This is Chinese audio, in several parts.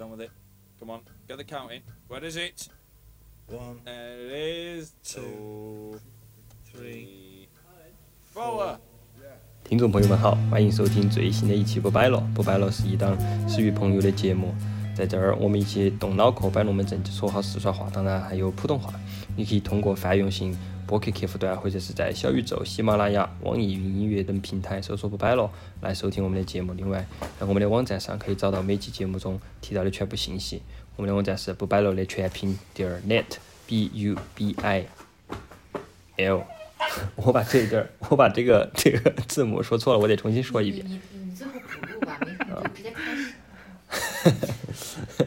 Get on with it. Come on, get the counting. Where is it? One, There it is. two, three, four. 听众朋友们好，欢迎收听最新的一期不摆了。不摆了是一档始于朋友的节目，在这儿我们一起动脑壳摆龙门阵，说好四川话，当然还有普通话。你可以通过泛用型播客客户端，或者是在小宇宙、喜马拉雅、网易云音乐等平台搜索“不摆了”来收听我们的节目。另外，在我们的网站上可以找到每期节目中提到的全部信息。我们的网站是不摆了的全拼点儿 net，b u b i l。我把这一段，我把这个 这个字母说错了，我得重新说一遍。你你你最后补录吧，没事你就直接开始。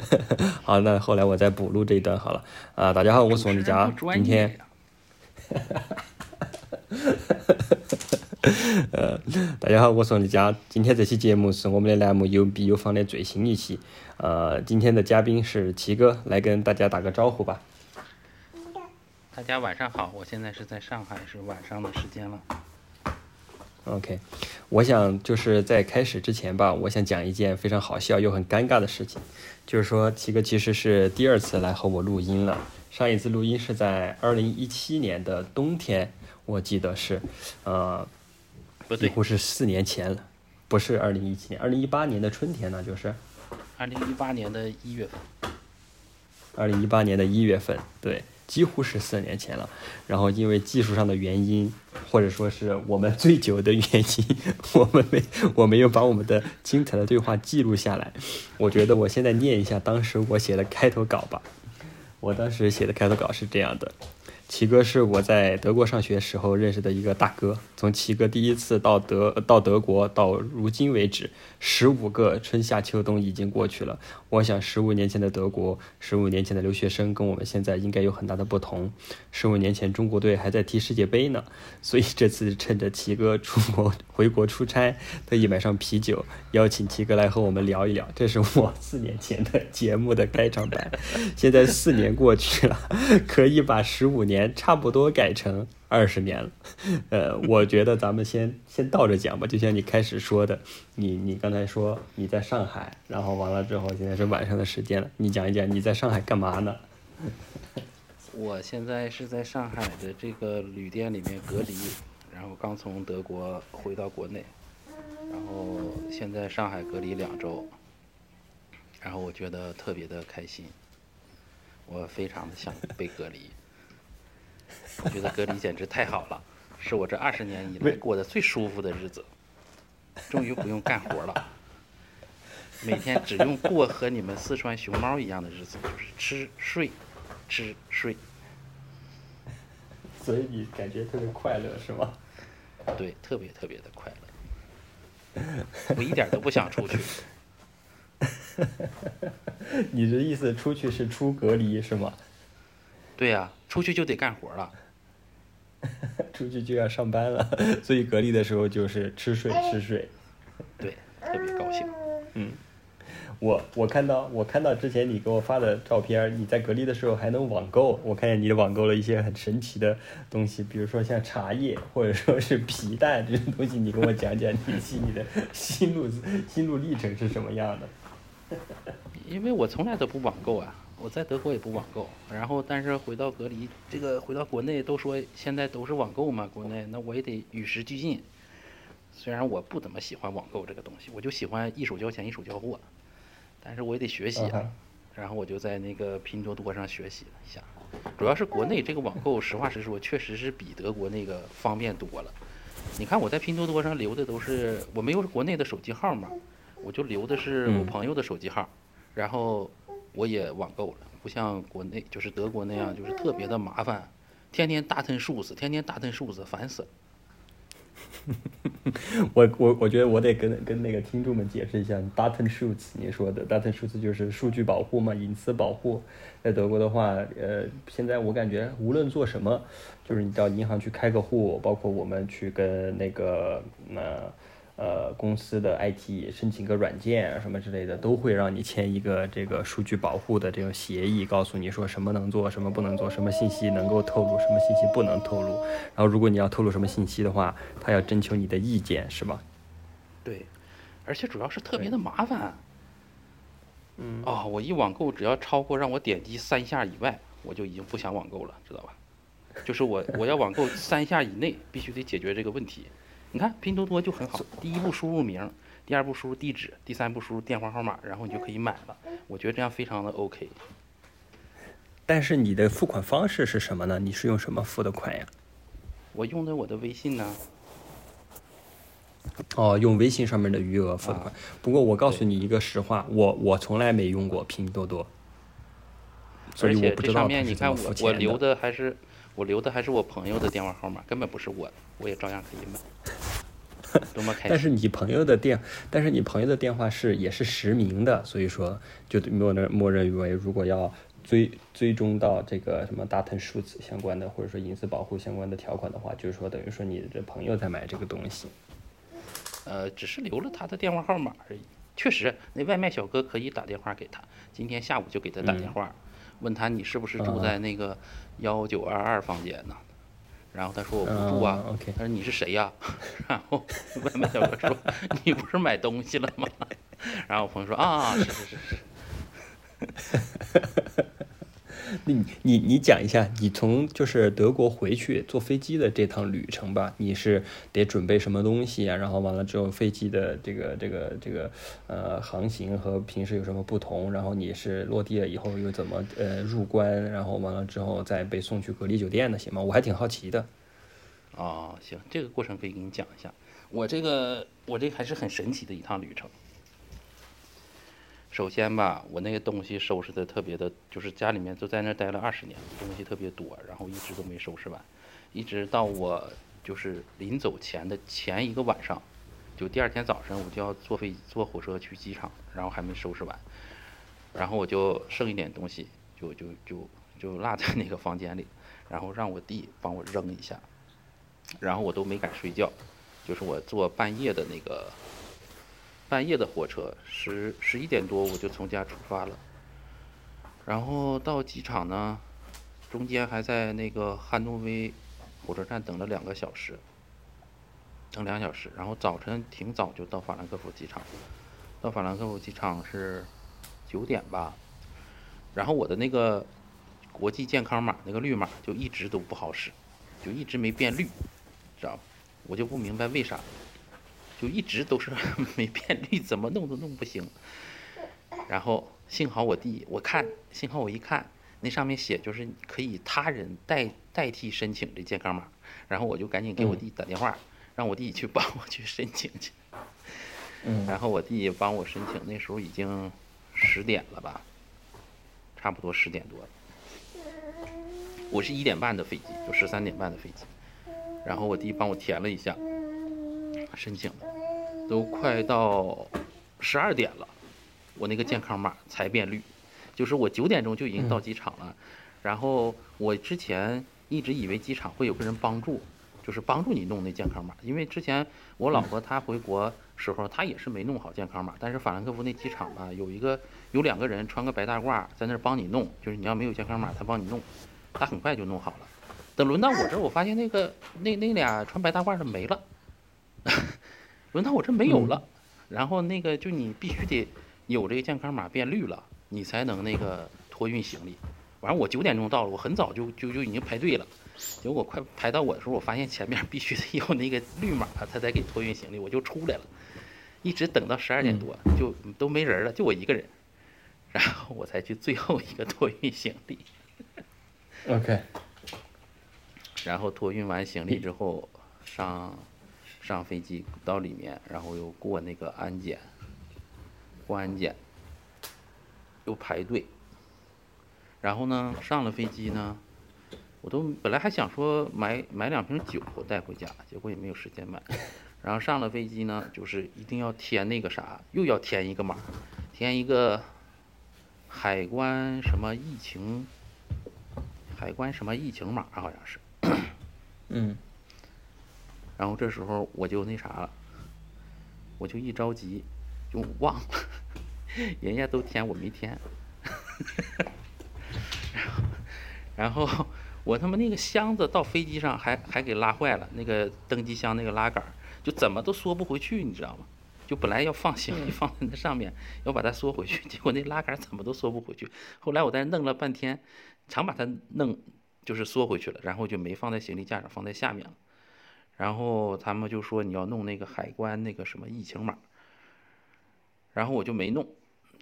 好，那后来我再补录这一段好了。啊，大家好，我是王丽佳，今天，呃，大家好，我是王丽佳，今天这期节目是我们的栏目有笔有方的最新一期。呃，今天的嘉宾是七哥，来跟大家打个招呼吧。大家晚上好，我现在是在上海，是晚上的时间了。OK，我想就是在开始之前吧，我想讲一件非常好笑又很尴尬的事情，就是说奇哥其实是第二次来和我录音了。上一次录音是在二零一七年的冬天，我记得是，呃，不对，几乎是四年前了，不是二零一七年，二零一八年的春天呢，就是。二零一八年的一月份，二零一八年的一月份，对，几乎是四年前了。然后因为技术上的原因，或者说是我们醉酒的原因，我们没我没有把我们的精彩的对话记录下来。我觉得我现在念一下当时我写的开头稿吧。我当时写的开头稿是这样的：齐哥是我在德国上学时候认识的一个大哥。从齐哥第一次到德到德国到如今为止，十五个春夏秋冬已经过去了。我想，十五年前的德国，十五年前的留学生跟我们现在应该有很大的不同。十五年前，中国队还在踢世界杯呢，所以这次趁着齐哥出国回国出差，特意买上啤酒，邀请齐哥来和我们聊一聊。这是我四年前的节目的开场白。现在四年过去了，可以把十五年差不多改成二十年了。呃，我觉得咱们先先倒着讲吧，就像你开始说的，你你刚才说你在上海，然后完了之后现在是晚上的时间了，你讲一讲你在上海干嘛呢？我现在是在上海的这个旅店里面隔离，然后刚从德国回到国内，然后现在上海隔离两周，然后我觉得特别的开心，我非常的想被隔离，我觉得隔离简直太好了，是我这二十年以来过得最舒服的日子，终于不用干活了。每天只用过和你们四川熊猫一样的日子，就是吃睡，吃睡。所以你感觉特别快乐是吗？对，特别特别的快乐，我一点都不想出去。你的意思出去是出隔离是吗？对呀、出去就得干活了。出去就要上班了，所以隔离的时候就是吃睡吃睡。对，特别高兴。嗯我我看到我看到之前你给我发的照片，你在隔离的时候还能网购，我看见你网购了一些很神奇的东西，比如说像茶叶或者说是皮蛋这种东西，你跟我讲讲你心里的心路心路历程是什么样的？因为我从来都不网购啊，我在德国也不网购。然后，但是回到隔离，这个回到国内都说现在都是网购嘛，国内那我也得与时俱进。虽然我不怎么喜欢网购这个东西，我就喜欢一手交钱一手交货，但是我也得学习啊。然后我就在那个拼多多上学习了一下，主要是国内这个网购，实话实说，确实是比德国那个方便多了。你看我在拼多多上留的都是我没有国内的手机号嘛，我就留的是我嗯朋友的手机号，然后我也网购了，不像国内就是德国那样，就是特别的麻烦，天天大吞数字，天天大吞数字，烦死了。我我我觉得我得跟跟那个听众们解释一下，data shoots 你说的 data shoots 就是数据保护嘛，隐私保护。在德国的话，呃，现在我感觉无论做什么，就是你到银行去开个户，包括我们去跟那个呃呃公司的 IT 申请个软件啊什么之类的，都会让你签一个这个数据保护的这个协议，告诉你说什么能做，什么不能做，什么信息能够透露，什么信息不能透露。然后如果你要透露什么信息的话，他要征求你的意见，是吧？对，而且主要是特别的麻烦。嗯，哦，我一网购只要超过让我点击三下以外，我就已经不想网购了，知道吧？就是我我要网购三下以内，必须得解决这个问题。你看拼多多就很好，第一步输入名，第二步输入地址，第三步输入电话号码，然后你就可以买了。我觉得这样非常的 OK。但是你的付款方式是什么呢？你是用什么付的款呀？我用的我的微信呢，哦，用微信上面的余额付的款。不过我告诉你一个实话，我我从来没用过拼多多，所以我不知道你看我我留的还是我留的还是我朋友的电话号码，根本不是我的，我也照样可以买，多么开心！但是你朋友的电，但是你朋友的电话是也是实名的，所以说就默认默认为如果要追追踪到这个什么大腾数字相关的，或者说隐私保护相关的条款的话，就是说等于说你的朋友在买这个东西。呃，只是留了他的电话号码而已。确实，那外卖小哥可以打电话给他，今天下午就给他打电话，问他你是不是住在那个幺九二二房间呢？然后他说我不住啊。他说你是谁呀、然后外卖小哥说你不是买东西了吗？然后我朋友说啊，是是是是。那你你你讲一下，你从就是德国回去坐飞机的这趟旅程吧，你是得准备什么东西啊？然后完了之后，飞机的这个这个这个呃航行和平时有什么不同？然后你是落地了以后又怎么呃入关？然后完了之后再被送去隔离酒店的，行吗？我还挺好奇的。哦，行，这个过程可以给你讲一下。我这个我这还是很神奇的一趟旅程。首先吧，我那个东西收拾的特别的，就是家里面都在那儿待了二十年，东西特别多，然后一直都没收拾完，一直到我就是临走前的前一个晚上，就第二天早上我就要坐飞坐火车去机场，然后还没收拾完，然后我就剩一点东西，就就就就落在那个房间里，然后让我弟帮我扔一下，然后我都没敢睡觉，就是我坐半夜的那个半夜的火车，十十一点多我就从家出发了，然后到机场呢，中间还在那个汉诺威火车站等了两个小时，等两小时，然后早晨挺早就到法兰克福机场，到法兰克福机场是九点吧，然后我的那个国际健康码那个绿码就一直都不好使，就一直没变绿，知道吧？我就不明白为啥，就一直都是 没变绿，怎么弄都弄不行。然后幸好我弟，我看幸好我一看，那上面写就是可以他人代代替申请这健康码，然后我就赶紧给我弟打电话，让我弟去帮我去申请去。嗯 然后我弟帮我申请，那时候已经十点了吧，差不多十点多了。我是一点半的飞机，就十三点半的飞机，然后我弟帮我填了一下，申请了，都快到十二点了，我那个健康码才变绿，就是我九点钟就已经到机场了，然后我之前一直以为机场会有个人帮助，就是帮助你弄那健康码，因为之前我老婆她回国时候，她也是没弄好健康码，但是法兰克福那机场吧，有一个有两个人穿个白大褂在那儿帮你弄，就是你要没有健康码，他帮你弄，他很快就弄好了。等轮到我这儿，我发现那个那那俩穿白大褂的没了，轮到我这没有了。然后那个就你必须得有这个健康码变绿了，你才能那个托运行李。完了，我九点钟到了，我很早就就就已经排队了。结果快排到我的时候，我发现前面必须得有那个绿码，他才给托运行李，我就出来了。一直等到十二点多，就都没人了，就我一个人，然后我才去最后一个托运行李。，OK，然后托运完行李之后，上上飞机到里面，然后又过那个安检，过安检，又排队。然后呢，上了飞机呢，我都本来还想说买买两瓶酒带回家，结果也没有时间买。然后上了飞机呢，就是一定要填那个啥，又要填一个码，填一个海关什么疫情，海关什么疫情码好像是。嗯然后这时候我就那啥了，我就一着急就忘了，人家都填我没填，然后 然后我他妈那个箱子到飞机上还还给拉坏了，那个登机箱那个拉杆儿就怎么都缩不回去，你知道吗？就本来要放行李放在那上面，要把它缩回去，结果那拉杆怎么都缩不回去。后来我在那弄了半天，常把它弄就是缩回去了，然后就没放在行李架上，放在下面了。然后他们就说你要弄那个海关那个什么疫情码，然后我就没弄。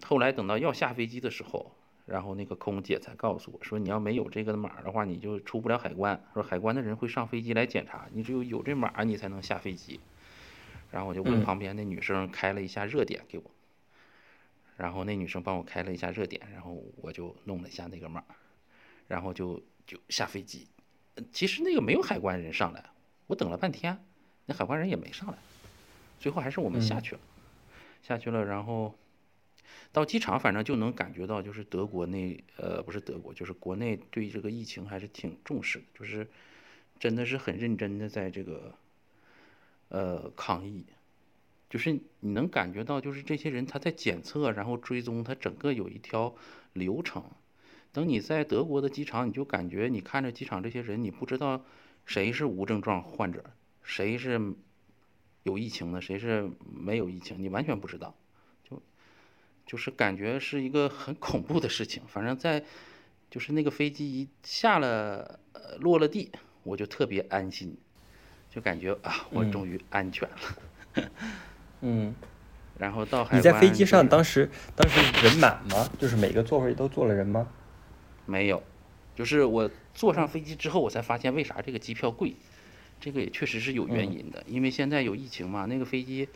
后来等到要下飞机的时候，然后那个空姐才告诉我说，你要没有这个码的话，你就出不了海关。说海关的人会上飞机来检查，你只有有这码你才能下飞机。然后我就问嗯旁边那女生开了一下热点给我，然后那女生帮我开了一下热点，然后我就弄了一下那个码，然后就就下飞机。呃其实那个没有海关人上来，我等了半天，那海关人也没上来，最后还是我们下去了，下去了，然后到机场反正就能感觉到，就是德国那呃不是德国，就是国内对这个疫情还是挺重视的，就是真的是很认真的在这个呃抗疫，就是你能感觉到，就是这些人他在检测，然后追踪，他整个有一条流程。等你在德国的机场，你就感觉你看着机场这些人，你不知道谁是无症状患者，谁是有疫情的，谁是没有疫情，你完全不知道，就就是感觉是一个很恐怖的事情。反正在就是那个飞机一下了，呃，落了地，我就特别安心，就感觉啊，我终于安全了。嗯，然后到海你在飞机上当时当时人满吗？就是每个座位都坐了人吗？没有，就是我坐上飞机之后，我才发现为啥这个机票贵，这个也确实是有原因的，因为现在有疫情嘛，那个飞机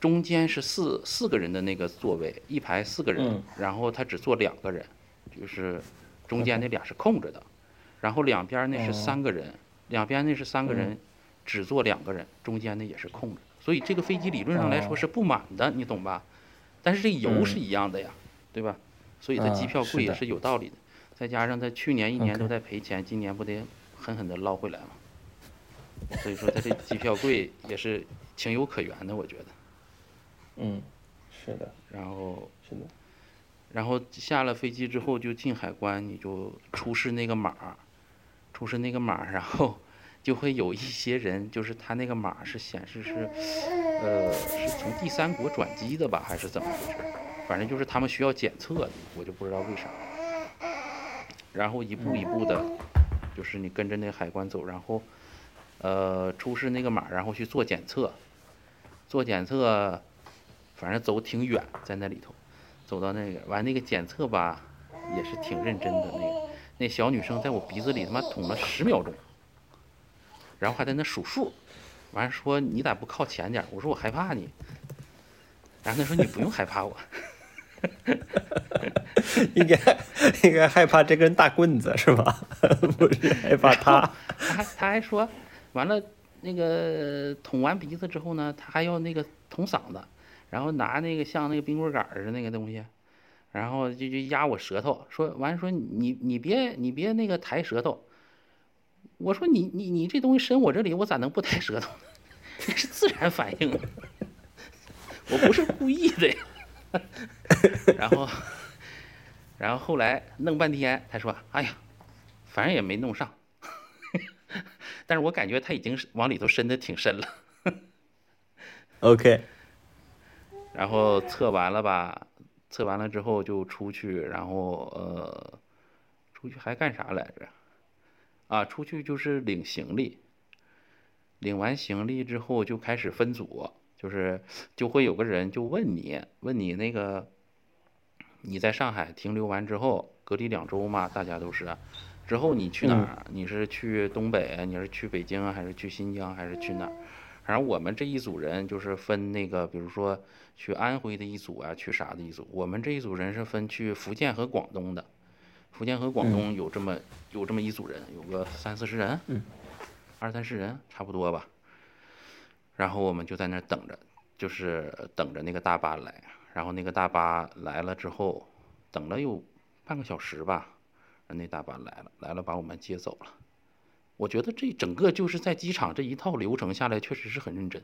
中间是四四个人的那个座位，一排四个人，嗯然后他只坐两个人，就是中间那俩是空着的，然后两边那是三个人，两边那是三个人，只坐两个人，中间那也是空着，所以这个飞机理论上来说哦。是不满的，你懂吧？但是这油是嗯。一样的呀，对吧？所以它机啊票贵也是有道理的。再加上他去年一年都在赔钱，今年不得狠狠的捞回来吗？所以说他这机票贵 也是情有可原的，我觉得。嗯，是的，然后，是的。然后下了飞机之后就进海关，你就出示那个码儿，出示那个码儿，然后 就会有一些人，就是他那个码儿是显示是，呃，是从第三国转机的吧，还是怎么回事儿？反正就是他们需要检测的，我就不知道为啥。然后一步一步的，就是你跟着那海关走，然后，呃，出示那个码，然后去做检测，做检测，反正走挺远，在那里头，走到那个完那个检测吧，也是挺认真的。那个那小女生在我鼻子里他妈捅了十秒钟，然后还在那数数，完了说你咋不靠前点？我说我害怕你，然后她说你不用害怕我。应该应该害怕这根大棍子是吧？不是害怕他。他还他还说，完了那个捅完鼻子之后呢，他还要那个捅嗓子，然后拿那个像那个冰棍杆儿似的那个东西，然后就就压我舌头，说完说你你别你别那个抬舌头，我说你你你这东西伸我这里，我咋能不抬舌头呢？是自然反应，我不是故意的呀。然后，然后后来弄半天，他说：“哎呀，反正也没弄上。”但是我感觉他已经往里头伸的挺深了。OK，然后测完了吧，测完了之后就出去，然后呃，出去还干啥来着？啊，出去就是领行李，领完行李之后就开始分组，就是就会有个人就问你，问你那个你在上海停留完之后隔离两周嘛，大家都是，之后你去哪儿？你是去东北，你是去北京啊，还是去新疆，还是去哪儿？反正我们这一组人就是分那个，比如说去安徽的一组啊，去啥的一组。我们这一组人是分去福建和广东的，福建和广东有这么、有这么一组人，有个三四十人，嗯，二三十人差不多吧。然后我们就在那儿等着，就是等着那个大巴来。然后那个大巴来了之后，等了有半个小时吧，那大巴来了，来了把我们接走了。我觉得这整个就是在机场这一套流程下来，确实是很认真，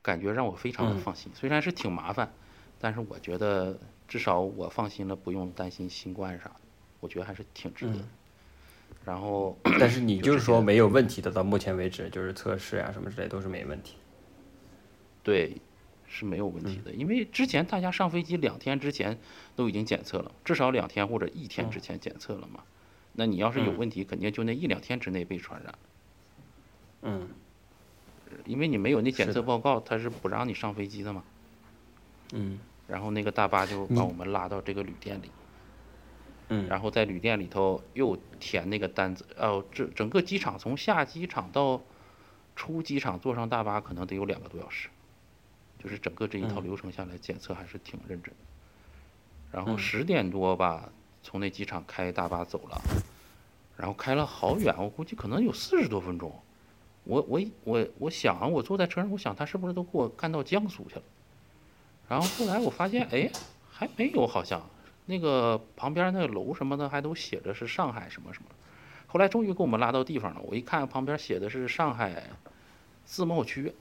感觉让我非常的放心。虽然是挺麻烦，但是我觉得至少我放心了，不用担心新冠啥的，我觉得还是挺值得的。然后，但是你就是说没有问题的，到目前为止就是测试呀、什么之类都是没问题。对，是没有问题的，因为之前大家上飞机两天之前都已经检测了，至少两天或者一天之前检测了嘛。那你要是有问题，肯定就那一两天之内被传染，嗯因为你没有那检测报告，他是不让你上飞机的嘛。嗯然后那个大巴就把我们拉到这个旅店里，嗯，然后在旅店里头又填那个单子。哦，这整个机场从下机场到出机场坐上大巴可能得有两个多小时，就是整个这一套嗯流程下来检测还是挺认真的。然后嗯十点多吧，从那机场开大巴走了，然后开了好远，我估计可能有四十多分钟。我我我我想啊，我坐在车上，我想他是不是都给我干到江苏去了？然后后来我发现，哎，还没有，好像那个旁边那个楼什么的还都写着是上海什么什么。后来终于给我们拉到地方了，我一看旁边写的是上海自贸区，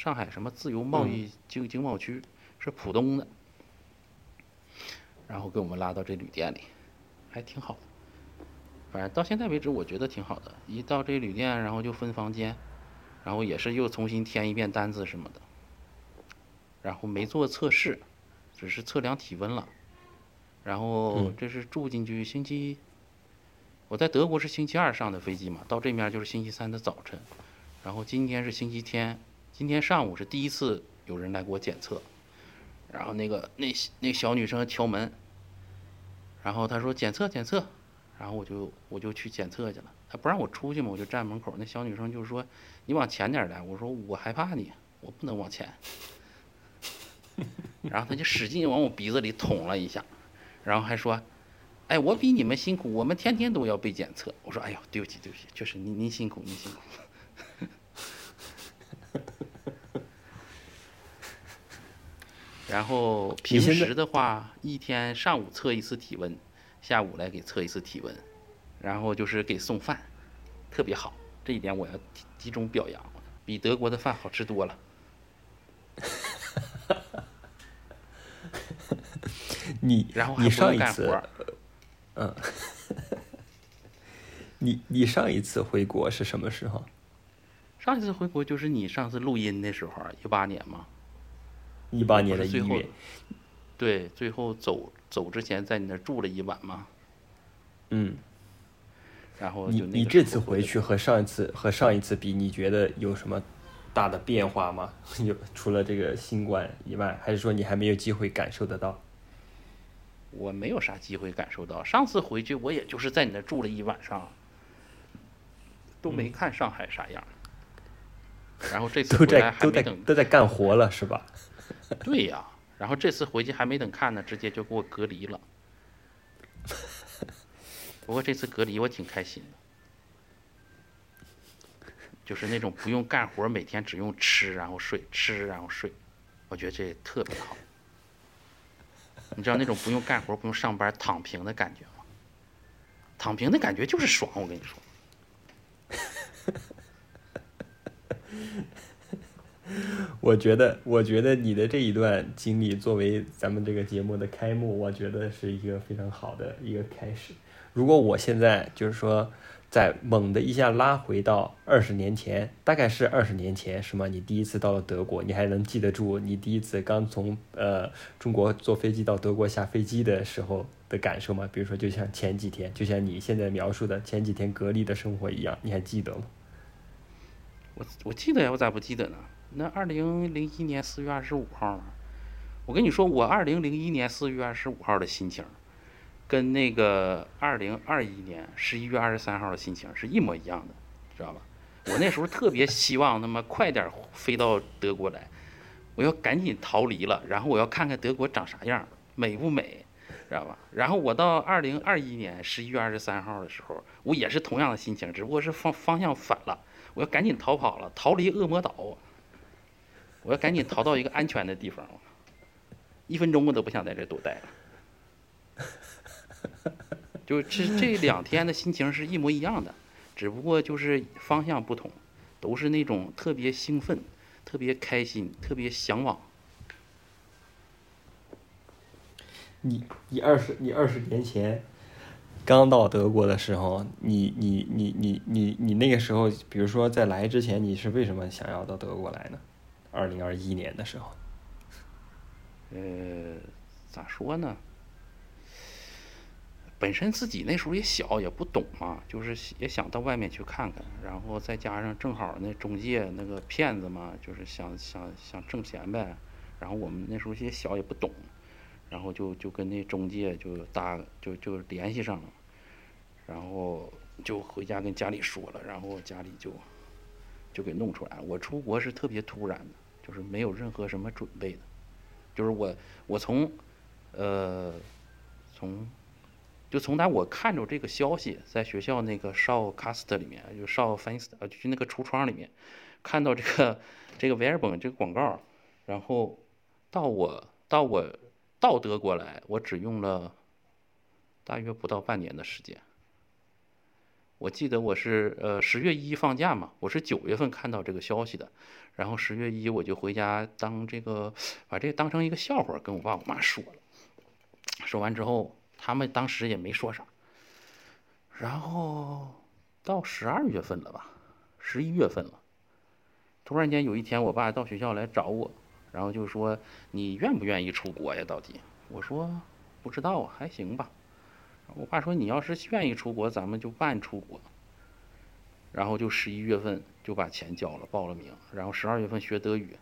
上海什么自由贸易经经贸区，是浦东的。然后给我们拉到这旅店里，还挺好的。反正到现在为止，我觉得挺好的。一到这旅店，然后就分房间，然后也是又重新填一遍单子什么的。然后没做测试，只是测量体温了。然后嗯这是住进去星期，我在德国是星期二上的飞机嘛，到这面就是星期三的早晨。然后今天是星期天，今天上午是第一次有人来给我检测。然后那个那那小女生敲门，然后她说检测检测，然后我就我就去检测去了。她不让我出去嘛，我就站门口。那小女生就说你往前点来，我说我害怕你，我不能往前。然后她就使劲往我鼻子里捅了一下，然后还说，哎，我比你们辛苦，我们天天都要被检测。我说哎呦，对不起对不起，确实您您辛苦您辛苦。然后平时的话，一天上午测一次体温，下午来给测一次体温，然后就是给送饭，特别好，这一点我要集集中表扬，比德国的饭好吃多了。你然后还你上一次嗯，你你上一次回国是什么时候？上一次回国就是你上次录音的时候，一八年嘛，一八年的一月。对，最后走走之前在你那住了一晚嘛，嗯，然后你就那个你这次回去和上一次和上一次比，你觉得有什么大的变化吗？有除了这个新冠以外，还是说你还没有机会感受得到？我没有啥机会感受到。上次回去我也就是在你那住了一晚上，都嗯没看上海啥样。然后这次都回来在都在还没等，都在干活了是吧？对呀。然后这次回去还没等看呢，直接就给我隔离了。不过这次隔离我挺开心的，就是那种不用干活，每天只用吃然后睡，吃然后睡，我觉得这特别好。你知道那种不用干活、不用上班、躺平的感觉吗？躺平的感觉就是爽，我跟你说。我觉得，我觉得你的这一段经历作为咱们这个节目的开幕，我觉得是一个非常好的一个开始。如果我现在就是说，再猛的一下拉回到二十年前，大概是二十年前是吗？你第一次到了德国，你还能记得住你第一次刚从呃中国坐飞机到德国下飞机的时候的感受吗？比如说，就像前几天，就像你现在描述的前几天隔离的生活一样，你还记得吗？我我记得呀，我咋不记得呢？那二零零一年四月二十五号呢？我跟你说，我二零零一年四月二十五号的心情，跟那个二零二一年十一月二十三号的心情是一模一样的，知道吧？我那时候特别希望他妈快点飞到德国来，我要赶紧逃离了，然后我要看看德国长啥样，美不美，知道吧？然后我到二零二一年十一月二十三号的时候，我也是同样的心情，只不过是方方向反了。我要赶紧逃跑了，逃离恶魔岛。我要赶紧逃到一个安全的地方，一分钟我都不想在这多待了。就这这两天的心情是一模一样的，只不过就是方向不同，都是那种特别兴奋、特别开心、特别向往。你你二十你二十年前刚到德国的时候，你你你你你你那个时候，比如说在来之前，你是为什么想要到德国来呢？二零二一年的时候，呃，咋说呢？本身自己那时候也小，也不懂嘛，就是也想到外面去看看，然后再加上正好那中介那个骗子嘛，就是想想想挣钱呗。然后我们那时候也小，也不懂，然后就就跟那中介就搭就就联系上了，然后就回家跟家里说了，然后家里就就给弄出来。我出国是特别突然的，就是没有任何什么准备的，就是我我从呃从就从他我看着这个消息，在学校那个少 cast 里面，就少 fans 呃，就那个橱窗里面，看到这个这个维尔本这个广告，然后到我到我到德国来，我只用了大约不到半年的时间。我记得我是呃十月一放假嘛，我是九月份看到这个消息的，然后十月一我就回家当这个把这个当成一个笑话跟我爸我妈说了，说完之后。他们当时也没说啥，然后到十二月份了吧，十一月份了，突然间有一天，我爸到学校来找我，然后就说：“你愿不愿意出国呀？到底？”我说：“不知道啊，还行吧。”我爸说：“你要是愿意出国，咱们就办出国。”然后就十一月份就把钱交了，报了名，然后十二月份学德语，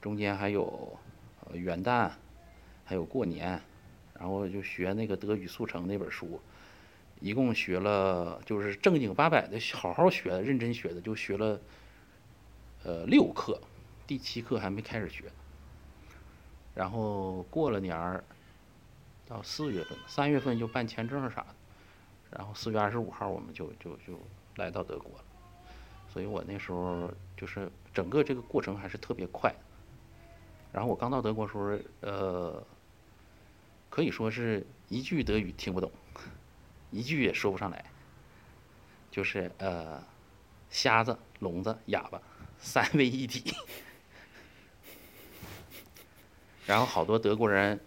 中间还有元旦，还有过年。然后就学那个德语速成那本书，一共学了，就是正经八百的好好学，认真学的，就学了，呃六课，第七课还没开始学。然后过了年儿，到四月份，三月份就办签证啥的，然后四月二十五号我们就就就来到德国了。所以我那时候就是整个这个过程还是特别快。然后我刚到德国时候，呃。可以说是一句德语听不懂，一句也说不上来，就是呃，瞎子、聋子、哑巴三位一体。然后好多德国人，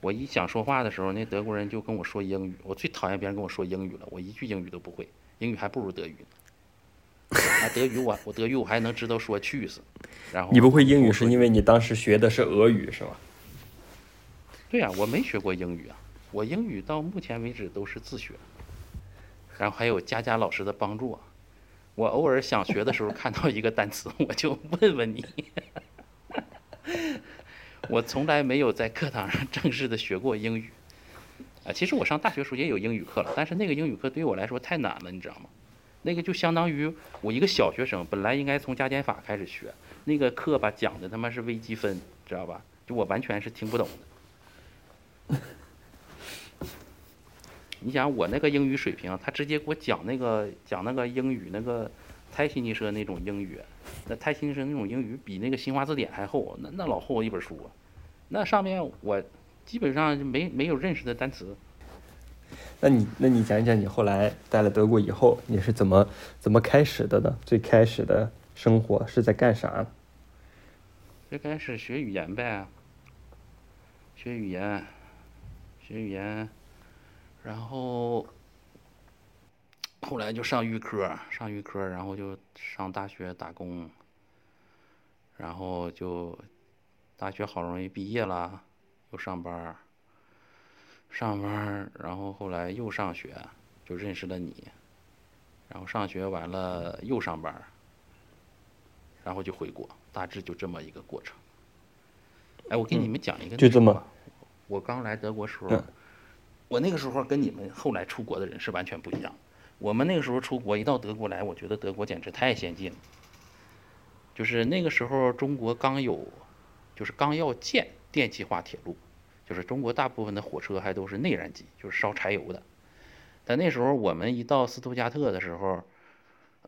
我一想说话的时候，那德国人就跟我说英语。我最讨厌别人跟我说英语了，我一句英语都不会，英语还不如德语呢。啊，德语我我德语我还能知道说去死。然后你不会英语是因为你当时学的是俄语是吧？对呀，我没学过英语啊，我英语到目前为止都是自学，然后还有佳佳老师的帮助啊。我偶尔想学的时候，看到一个单词，我就问问你。我从来没有在课堂上正式的学过英语啊。其实我上大学时候也有英语课了，但是那个英语课对于我来说太难了，你知道吗？那个就相当于我一个小学生，本来应该从加减法开始学，那个课吧讲的他妈是微积分，知道吧？就我完全是听不懂的。你想我那个英语水平，他直接给我讲那个讲那个英语那个泰西尼社那种英语，那泰西尼社那种英语比那个新华字典还厚，那那老厚一本书，那上面我基本上就没没有认识的单词。那你那你讲一讲你后来在了德国以后，你是怎么怎么开始的呢？最开始的生活是在干啥？最开始学语言呗，学语言。学语言，然后后来就上预科，上预科，然后就上大学打工，然后就大学好容易毕业了，又上班上班然后后来又上学，就认识了你，然后上学完了又上班然后就回国，大致就这么一个过程。哎，我给你们讲一个，就这么。我刚来德国时候，我那个时候跟你们后来出国的人是完全不一样。我们那个时候出国，一到德国来，我觉得德国简直太先进了。就是那个时候，中国刚有，就是刚要建电气化铁路，就是中国大部分的火车还都是内燃机，就是烧柴油的。但那时候我们一到斯图加特的时候，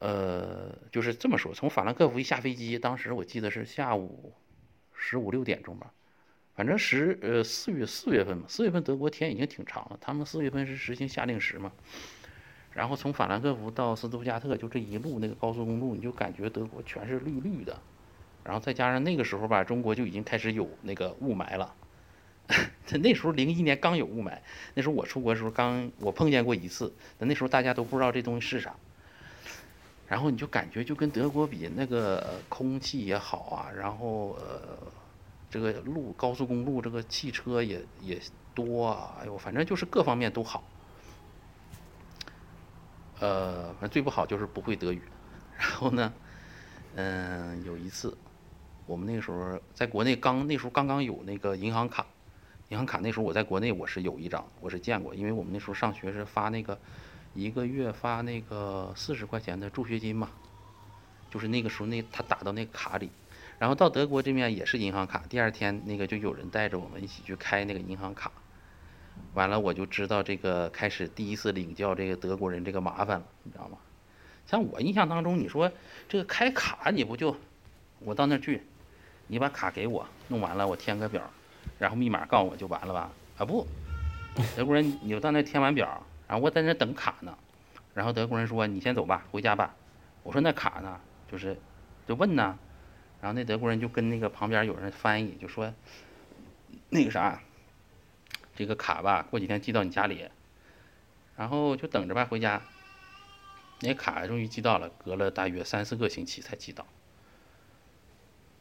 呃，就是这么说，从法兰克福一下飞机，当时我记得是下午十五六点钟吧。反正十呃四月四月份嘛，四月份德国天已经挺长了。他们四月份是实行夏令时嘛，然后从法兰克福到斯图加特就这一路那个高速公路，你就感觉德国全是绿绿的。然后再加上那个时候吧，中国就已经开始有那个雾霾了。那时候零一年刚有雾霾，那时候我出国的时候刚我碰见过一次，但那时候大家都不知道这东西是啥。然后你就感觉就跟德国比，那个空气也好啊，然后呃。这个路高速公路这个汽车也也多啊，哎呦，反正就是各方面都好。呃，反正最不好就是不会德语。然后呢，嗯，有一次，我们那个时候在国内刚那时候刚刚有那个银行卡，银行卡那时候我在国内我是有一张，我是见过，因为我们那时候上学是发那个一个月发那个四十块钱的助学金嘛，就是那个时候那他打到那个卡里，然后到德国这边也是银行卡，第二天那个就有人带着我们一起去开那个银行卡。完了，我就知道这个开始第一次领教这个德国人这个麻烦了，你知道吗？像我印象当中，你说这个开卡，你不就我到那儿去，你把卡给我，弄完了我填个表，然后密码告诉我就完了吧？啊不，德国人你就到那填完表，然后我在那等卡呢，然后德国人说你先走吧，回家吧。我说那卡呢？就是就问呢，然后那德国人就跟那个旁边有人翻译，就说那个啥。这个卡吧，过几天寄到你家里，然后就等着吧，回家。那卡终于寄到了，隔了大约三四个星期才寄到，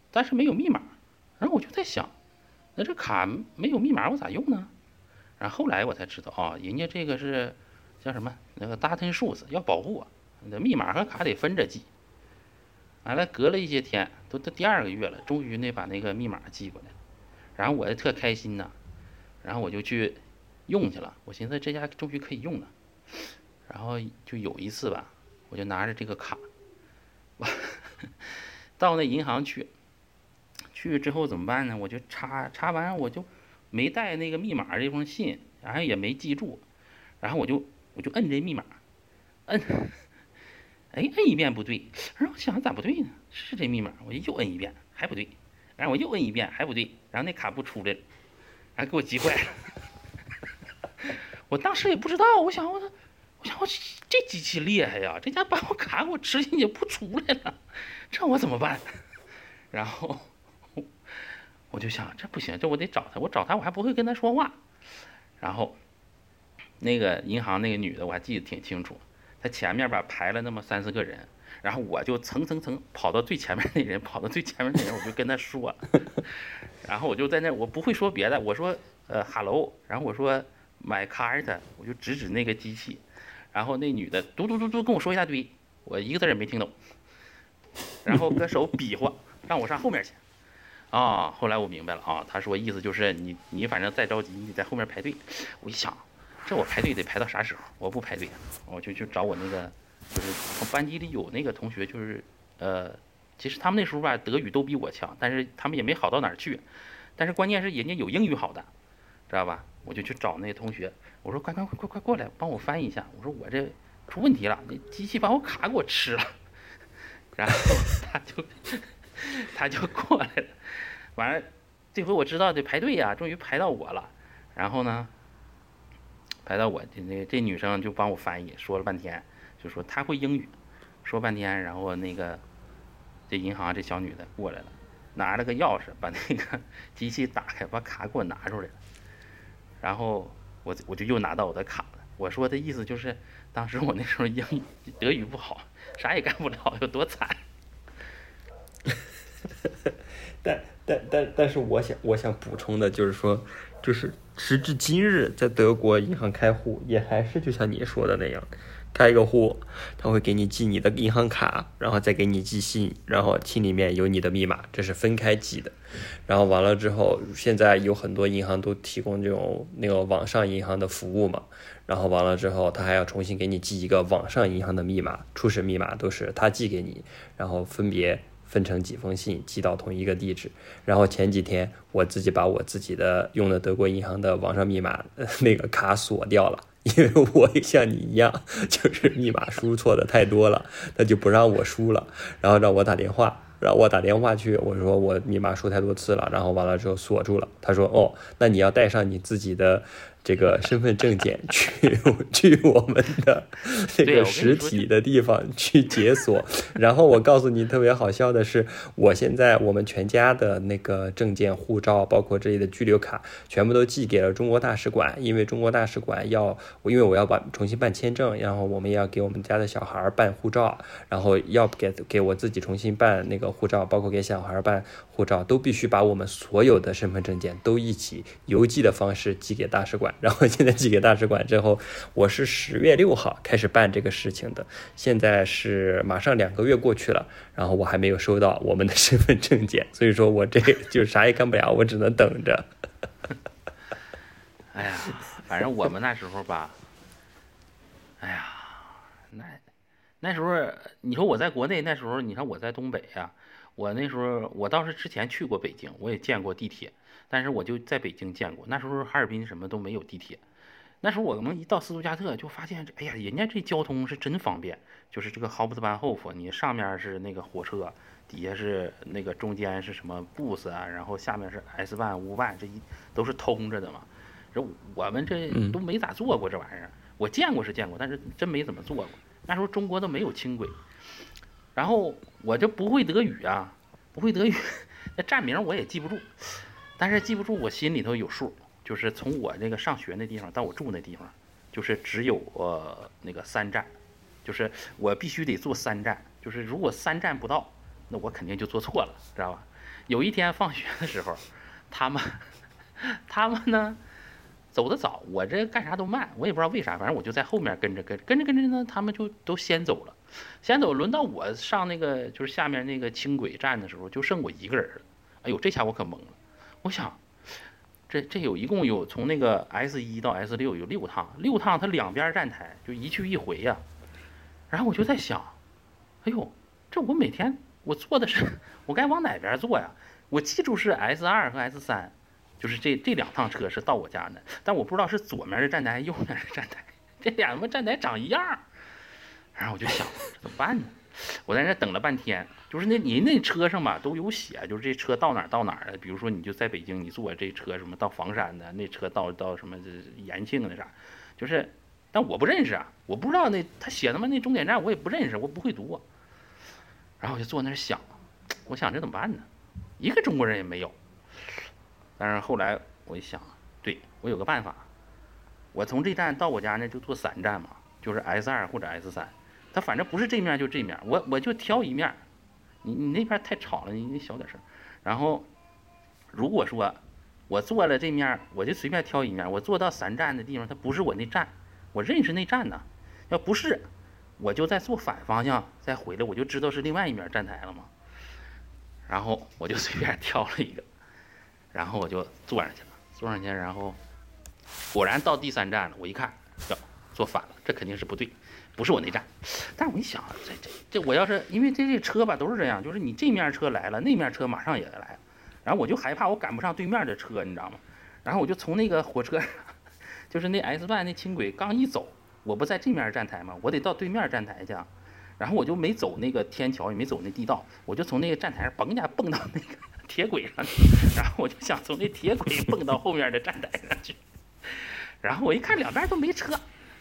但是没有密码。然后我就在想，那这卡没有密码，我咋用呢？然后后来我才知道啊，人家这个是叫什么？那个 data s 要保护我，你的密码和卡得分着寄。完了，隔了一些天，都都第二个月了，终于那把那个密码寄过来。然后我也特开心呐。然后我就去用去了，我寻思这家终于可以用了。然后就有一次吧，我就拿着这个卡，到那银行去，去之后怎么办呢？我就插插完，我就没带那个密码这封信，然后也没记住，然后我就我就摁这密码，摁，哎摁一遍不对，然后我想咋不对呢？是这密码，我就又摁一遍还不对，然后我又摁一遍还不对，然后那卡不出来了。还给我急坏了，我当时也不知道，我想我，我想我这机器厉害呀，这家把我卡给我吃进去不出来了，这我怎么办？然后我就想这不行，这我得找他，我找他我还不会跟他说话。然后那个银行那个女的我还记得挺清楚，她前面吧排了那么三四个人，然后我就层层层跑到最前面那人，跑到最前面那人，我就跟他说。然后我就在那，我不会说别的，我说呃，hello，然后我说 my card，我就指指那个机器，然后那女的嘟嘟嘟嘟跟我说一大堆，我一个字也没听懂，然后搁手比划让我上后面去，啊，后来我明白了啊，他说意思就是你你反正再着急，你在后面排队，我一想，这我排队得排到啥时候？我不排队，我就去找我那个，就是我班级里有那个同学，就是呃。其实他们那时候吧，德语都比我强，但是他们也没好到哪儿去。但是关键是人家有英语好的，知道吧？我就去找那个同学，我说快快快快快过来，帮我翻译一下。我说我这出问题了，那机器把我卡给我吃了。然后他就他就过来了，完了，这回我知道得排队呀，终于排到我了。然后呢，排到我，那这女生就帮我翻译，说了半天，就说她会英语，说半天，然后那个。这银行这小女的过来了，拿了个钥匙把那个机器打开，把卡给我拿出来了。然后我我就又拿到我的卡了。我说的意思就是，当时我那时候英语德语不好，啥也干不了，有多惨。但但但但是我想我想补充的就是说，就是时至今日，在德国银行开户也还是就像你说的那样。开一个户，他会给你寄你的银行卡，然后再给你寄信，然后信里面有你的密码，这是分开寄的。然后完了之后，现在有很多银行都提供这种那个网上银行的服务嘛。然后完了之后，他还要重新给你寄一个网上银行的密码，初始密码都是他寄给你，然后分别分成几封信寄到同一个地址。然后前几天我自己把我自己的用的德国银行的网上密码那个卡锁掉了。因为我也像你一样，就是密码输错的太多了，他就不让我输了，然后让我打电话，让我打电话去，我说我密码输太多次了，然后完了之后锁住了。他说哦，那你要带上你自己的这个身份证件 去去我们的那个实体的地方去解锁。然后我告诉你，特别好笑的是，我现在我们全家的那个证件、护照，包括这里的居留卡，全部都寄给了中国大使馆，因为中国大使馆要，因为我要把重新办签证，然后我们也要给我们家的小孩办护照，然后要给给我自己重新办那个护照，包括给小孩办护照，都必须把我们所有的身份证件都一起邮寄的方式寄给大使馆。然后现在寄给大使馆之后，我是十月六号开始办这个事情的，现在是马上两个月过去了，然后我还没有收到我们的身份证件，所以说我这就啥也干不了，我只能等着。哎呀，反正我们那时候吧，哎呀，那那时候你说我在国内那时候，你看我在东北呀、我那时候我倒是之前去过北京，我也见过地铁，但是我就在北京见过。那时候哈尔滨什么都没有地铁，那时候我们一到斯图加特就发现这，哎呀，人家这交通是真方便，就是这个豪布斯班后夫，你上面是那个火车，底下是那个中间是什么 bus 啊，然后下面是 S 万、U 万，这一都是通着的嘛。这我们这嗯都没咋坐过这玩意儿，我见过是见过，但是真没怎么坐过。那时候中国都没有轻轨，然后我就不会德语啊，不会德语，那站名我也记不住，但是记不住我心里头有数，就是从我那个上学那地方到我住那地方，就是只有呃那个三站，就是我必须得坐三站，就是如果三站不到，那我肯定就坐错了，知道吧？有一天放学的时候，他们 他们呢走得早，我这干啥都慢，我也不知道为啥，反正我就在后面跟着跟跟着跟着呢，他们就都先走了，先走，轮到我上那个就是下面那个轻轨站的时候，就剩我一个人了。哎呦，这下我可懵了，我想。这这有一共有从那个 S 一到 S 六有六趟，六趟它两边站台就一去一回呀、然后我就在想，哎呦，这我每天我坐的是 我该往哪边坐呀？我记住是 S 二和 S 三，就是这这两趟车是到我家的，但我不知道是左面的站台还是右面的站台，这两个站台长一样。然后我就想，怎么办呢？我在那等了半天，就是那您那车上吧都有写，就是这车到哪儿到哪儿的。比如说你就在北京，你坐这车什么到房山的，那车到到什么延庆的啥，就是，但我不认识啊，我不知道那他写他妈那终点站我也不认识，我不会读、然后我就坐那儿想，我想这怎么办呢？一个中国人也没有。但是后来我一想，对我有个办法，我从这站到我家呢就坐三站嘛，就是 S 二或者 S 三，它反正不是这面就这面，我我就挑一面。你你那边太吵了，你你小点声。然后如果说我坐了这面，我就随便挑一面，我坐到三站的地方，它不是我那站，我认识那站呢。要不是，我就再坐反方向再回来，我就知道是另外一面站台了嘛。然后我就随便挑了一个，然后我就坐上去了，坐上去，然后果然到第三站了。我一看，哟，坐反了，这肯定是不对，不是我那站。但我一想，这这这，我要是因为这这车吧都是这样，就是你这面车来了，那面车马上也来，然后我就害怕我赶不上对面的车，你知道吗？然后我就从那个火车，就是那 S 段那轻轨刚一走，我不在这面站台吗？我得到对面站台去。然后我就没走那个天桥，也没走那地道，我就从那个站台上嘣一下蹦到那个铁轨上去，然后我就想从那铁轨 蹦到后面的站台上去。然后我一看两边都没车，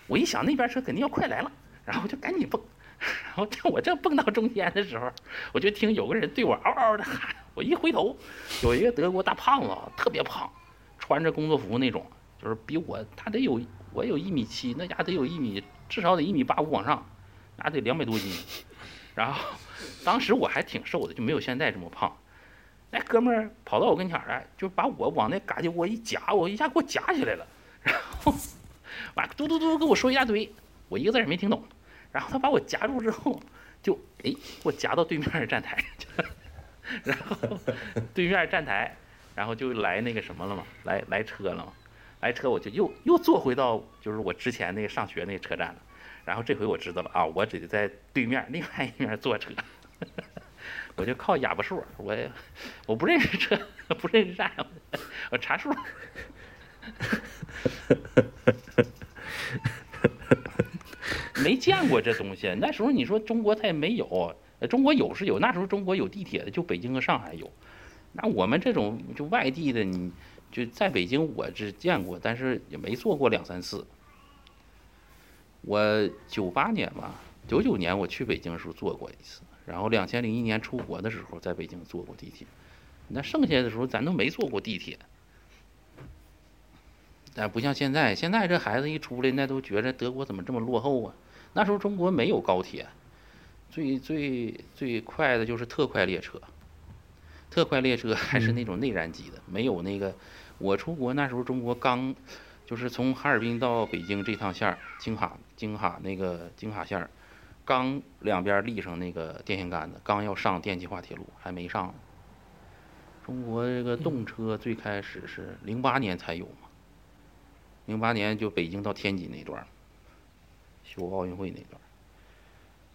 我一想那边车肯定要快来了，然后我就赶紧蹦。然后等我正蹦到中间的时候，我就听有个人对我嗷嗷的喊。我一回头，有一个德国大胖子，特别胖，穿着工作服那种，就是比我他得有我有一米七，那家得有一米，至少得一米八五往上。那得两百多斤，然后当时我还挺瘦的，就没有现在这么胖。那哥们儿跑到我跟前儿来，就把我往那嘎叽窝一夹，我一下给我夹起来了，然后完嘟嘟嘟跟我说一大堆，我一个字也没听懂。然后他把我夹住之后，就哎给我夹到对面的站台去了，然后对面站台，然后就来那个什么了嘛，来来车了嘛，来车我就又又坐回到就是我之前那个上学那个车站了。然后这回我知道了啊，我只得在对面另外一面坐车，我就靠哑巴数，我 我不认识车，不认识站，我查数。没见过这东西，那时候你说中国它也没有，中国有是有，那时候中国有地铁的，就北京和上海有。那我们这种就外地的，你就在北京我只见过，但是也没坐过两三次。我九八年吧，九九年我去北京的时候坐过一次，然后两千零一年出国的时候在北京坐过地铁，那剩下的时候咱都没坐过地铁。但不像现在，现在这孩子一出来，那都觉着德国怎么这么落后啊？那时候中国没有高铁，最最最快的就是特快列车，特快列车还是那种内燃机的，没有那个。我出国那时候，中国刚就是从哈尔滨到北京这趟线儿，京哈京哈那个京哈线儿，刚两边立上那个电线杆子，刚要上电气化铁路，还没上。中国这个动车最开始是零八年才有嘛，零八年就北京到天津那段儿，修奥运会那段儿。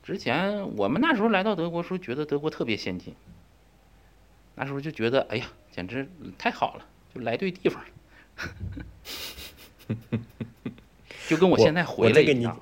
之前我们那时候来到德国时候，觉得德国特别先进，那时候就觉得哎呀，简直太好了，就来对地方了，就跟我现在回来一样。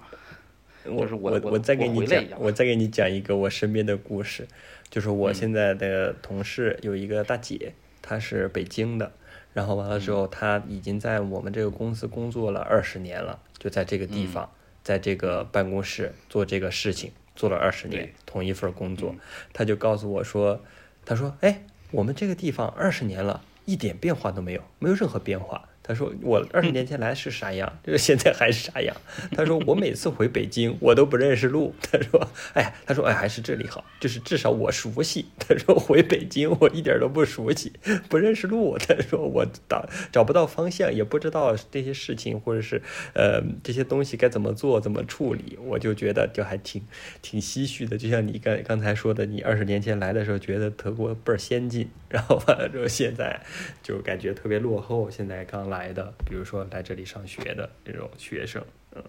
我就是我我我再给你讲我再给你讲一个我身边的故事，就是我嗯。现在的同事有一个大姐，她是北京的，然后完了之嗯。后，她已经在我们这个公司工作了二十年了，就在这个地嗯。方，在这个办公室做这个事情，做了二十年，同一份工作嗯，她就告诉我说，她说，哎，我们这个地方二十年了，一点变化都没有，没有任何变化。他说我二十年前来是啥样，就 是现在还是啥样。他说我每次回北京，我都不认识路。他说，哎，他说哎还是这里好，就是至少我熟悉。他说回北京我一点都不熟悉，不认识路。他说我找找不到方向，也不知道这些事情或者是呃这些东西该怎么做，怎么处理。我就觉得就还挺挺唏嘘的。就像你刚刚才说的，你二十年前来的时候觉得德国倍儿先进，然后完了之后现在就感觉特别落后。现在刚来的，比如说来这里上学的这种学生，嗯，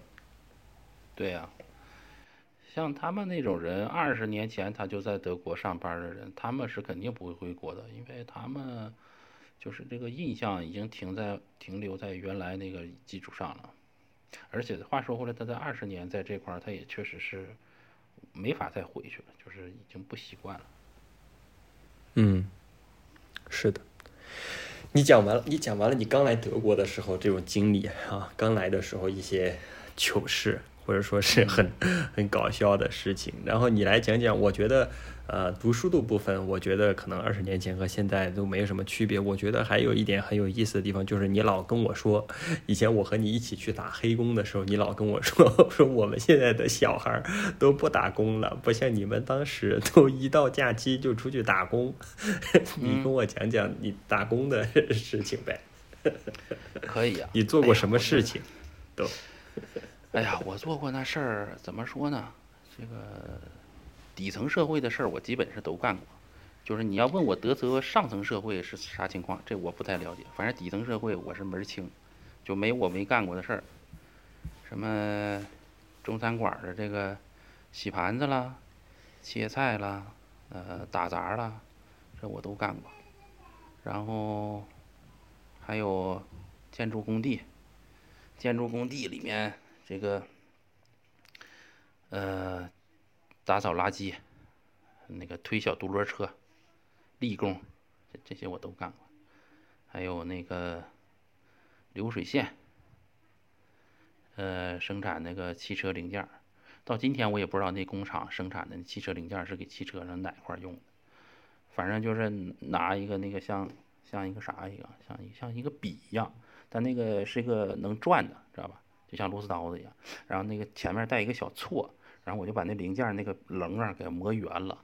对呀、像他们那种人，二十年前他就在德国上班的人，他们是肯定不会回国的，因为他们就是这个印象已经停在停留在原来那个基础上了。而且话说回来，他在二十年在这块儿，他也确实是没法再回去了，就是已经不习惯了。嗯，是的。你讲完了，你讲完了，你刚来德国的时候这种经历啊，刚来的时候一些糗事，或者说是很 很搞笑的事情，然后你来讲讲。我觉得，呃，读书的部分，我觉得可能二十年前和现在都没有什么区别。我觉得还有一点很有意思的地方，就是你老跟我说，以前我和你一起去打黑工的时候，你老跟我说，说我们现在的小孩儿都不打工了，不像你们当时都一到假期就出去打工。你跟我讲讲你打工的事 情呗，可以啊，你做过什么事情？都哎呀，我做过那事儿，怎么说呢？这个底层社会的事儿，我基本是都干过。就是你要问我德泽上层社会是啥情况，这我不太了解。反正底层社会我是门儿清，就没我没干过的事儿。什么中餐馆儿的这个洗盘子啦、切菜啦、呃打杂啦，这我都干过。然后还有建筑工地，建筑工地里面这个呃打扫垃圾，那个推小独轮车，力工，这这些我都干过。还有那个流水线，呃，生产那个汽车零件，到今天我也不知道那工厂生产的汽车零件是给汽车上哪块用的，反正就是拿一个那个像像一个啥一样，像像一个笔一样，但那个是一个能转的，知道吧？就像螺丝刀子一样，然后那个前面带一个小锉，然后我就把那零件那个棱啊给磨圆了。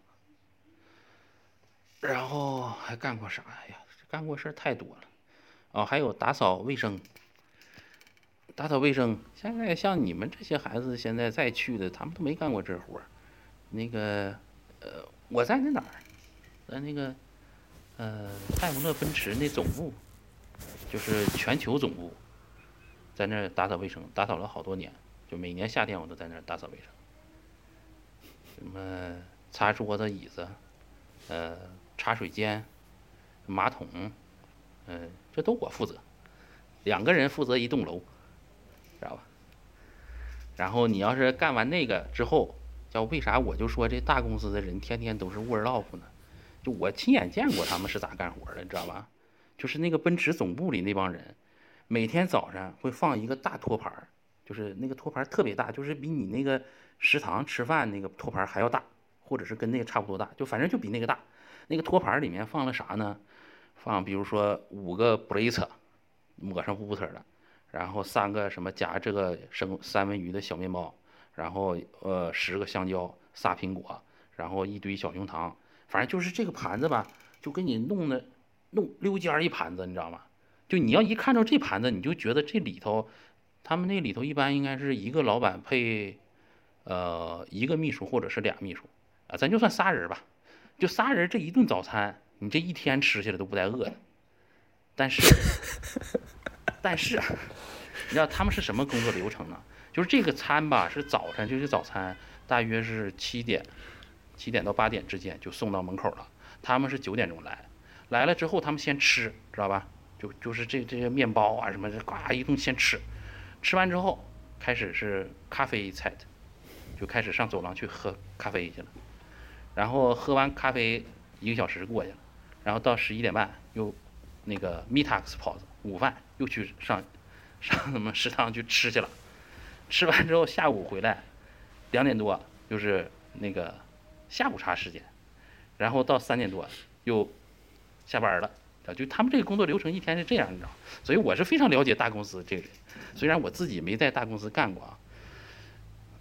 然后还干过啥呀？干过事太多了。哦，还有打扫卫生。打扫卫生，现在像你们这些孩子现在再去的，他们都没干过这活儿。那个，呃，我在那哪儿，在那个，呃，戴姆勒奔驰那总部，就是全球总部，在那儿打扫卫生，打扫了好多年，就每年夏天我都在那儿打扫卫生。什么擦桌子、椅子，呃，茶水间、马桶，呃，这都我负责，两个人负责一栋楼，知道吧？然后你要是干完那个之后，叫为啥我就说这大公司的人天天都是 work off 呢？就我亲眼见过他们是咋干活的，你知道吧？就是那个奔驰总部里那帮人，每天早上会放一个大托盘，就是那个托盘特别大，就是比你那个食堂吃饭那个托盘还要大，或者是跟那个差不多大，就反正就比那个大。那个托盘里面放了啥呢？放比如说五个 Blitz，抹上 butter 的，然后三个什么夹这个生三文鱼的小面包，然后呃十个香蕉，仨苹果，然后一堆小熊糖，反正就是这个盘子吧，就给你弄的弄溜尖儿一盘子，你知道吗？就你要一看到这盘子，你就觉得这里头，他们那里头一般应该是一个老板配，呃一个秘书或者是俩秘书啊，咱就算仨人吧，就仨人这一顿早餐，你这一天吃下来都不带饿的。但是，但是，你知道他们是什么工作流程呢？就是这个餐吧，是早晨就是早餐，大约是七点，七点到八点之间就送到门口了。他们是九点钟来，来了之后他们先吃，知道吧？就就是这这些面包啊什么的，呱一顿先吃，吃完之后开始是咖啡菜的，就开始上走廊去喝咖啡去了。然后喝完咖啡一个小时过去了，然后到十一点半又那个 Mitax pause 午饭又去上上什么食堂去吃去了。吃完之后下午回来两点多就是那个下午茶时间，然后到三点多又下班了。就他们这个工作流程一天是这样，你知道，所以我是非常了解大公司这个，虽然我自己没在大公司干过啊，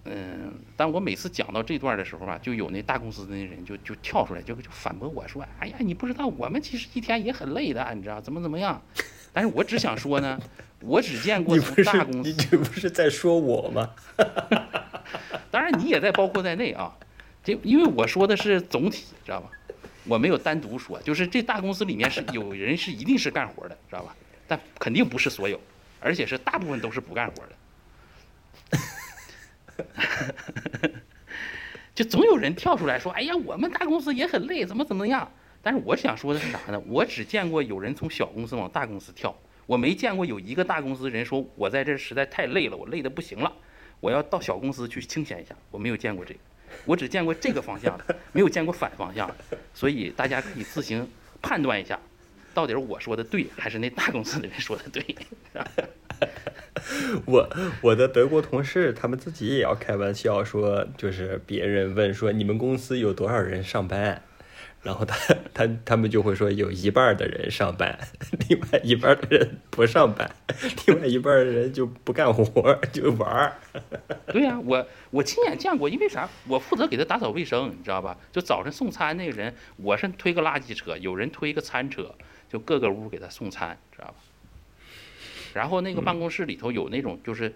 嗯，但我每次讲到这段的时候吧，就有那大公司的那人就就跳出来就就反驳我说，哎呀，你不知道我们其实一天也很累的，你知道怎么怎么样？但是我只想说呢，我只见过大公司你司，这不是在说我吗？当然你也在包括在内啊，这因为我说的是总体，知道吧？我没有单独说，就是这大公司里面是有人是一定是干活的，知道吧？但肯定不是所有，而且是大部分都是不干活的。就总有人跳出来说：“哎呀，我们大公司也很累，怎么怎么样？”但是我想说的是啥呢？我只见过有人从小公司往大公司跳，我没见过有一个大公司人说我在这实在太累了，我累得不行了，我要到小公司去清闲一下。我没有见过这个，我只见过这个方向的，没有见过反方向的。所以大家可以自行判断一下，到底是我说的对，还是那大公司的人说的对。我我的德国同事他们自己也要开玩笑说，就是别人问说你们公司有多少人上班，然后他他他们就会说有一半的人上班，另外一半的人不上班，另外一半的人就不干活 就玩儿。对呀、我我亲眼见过，因为啥？我负责给他打扫卫生，你知道吧？就早晨送餐那个人，我是推个垃圾车，有人推个餐车，就各个屋给他送餐，知道吧？然后那个办公室里头有那种就是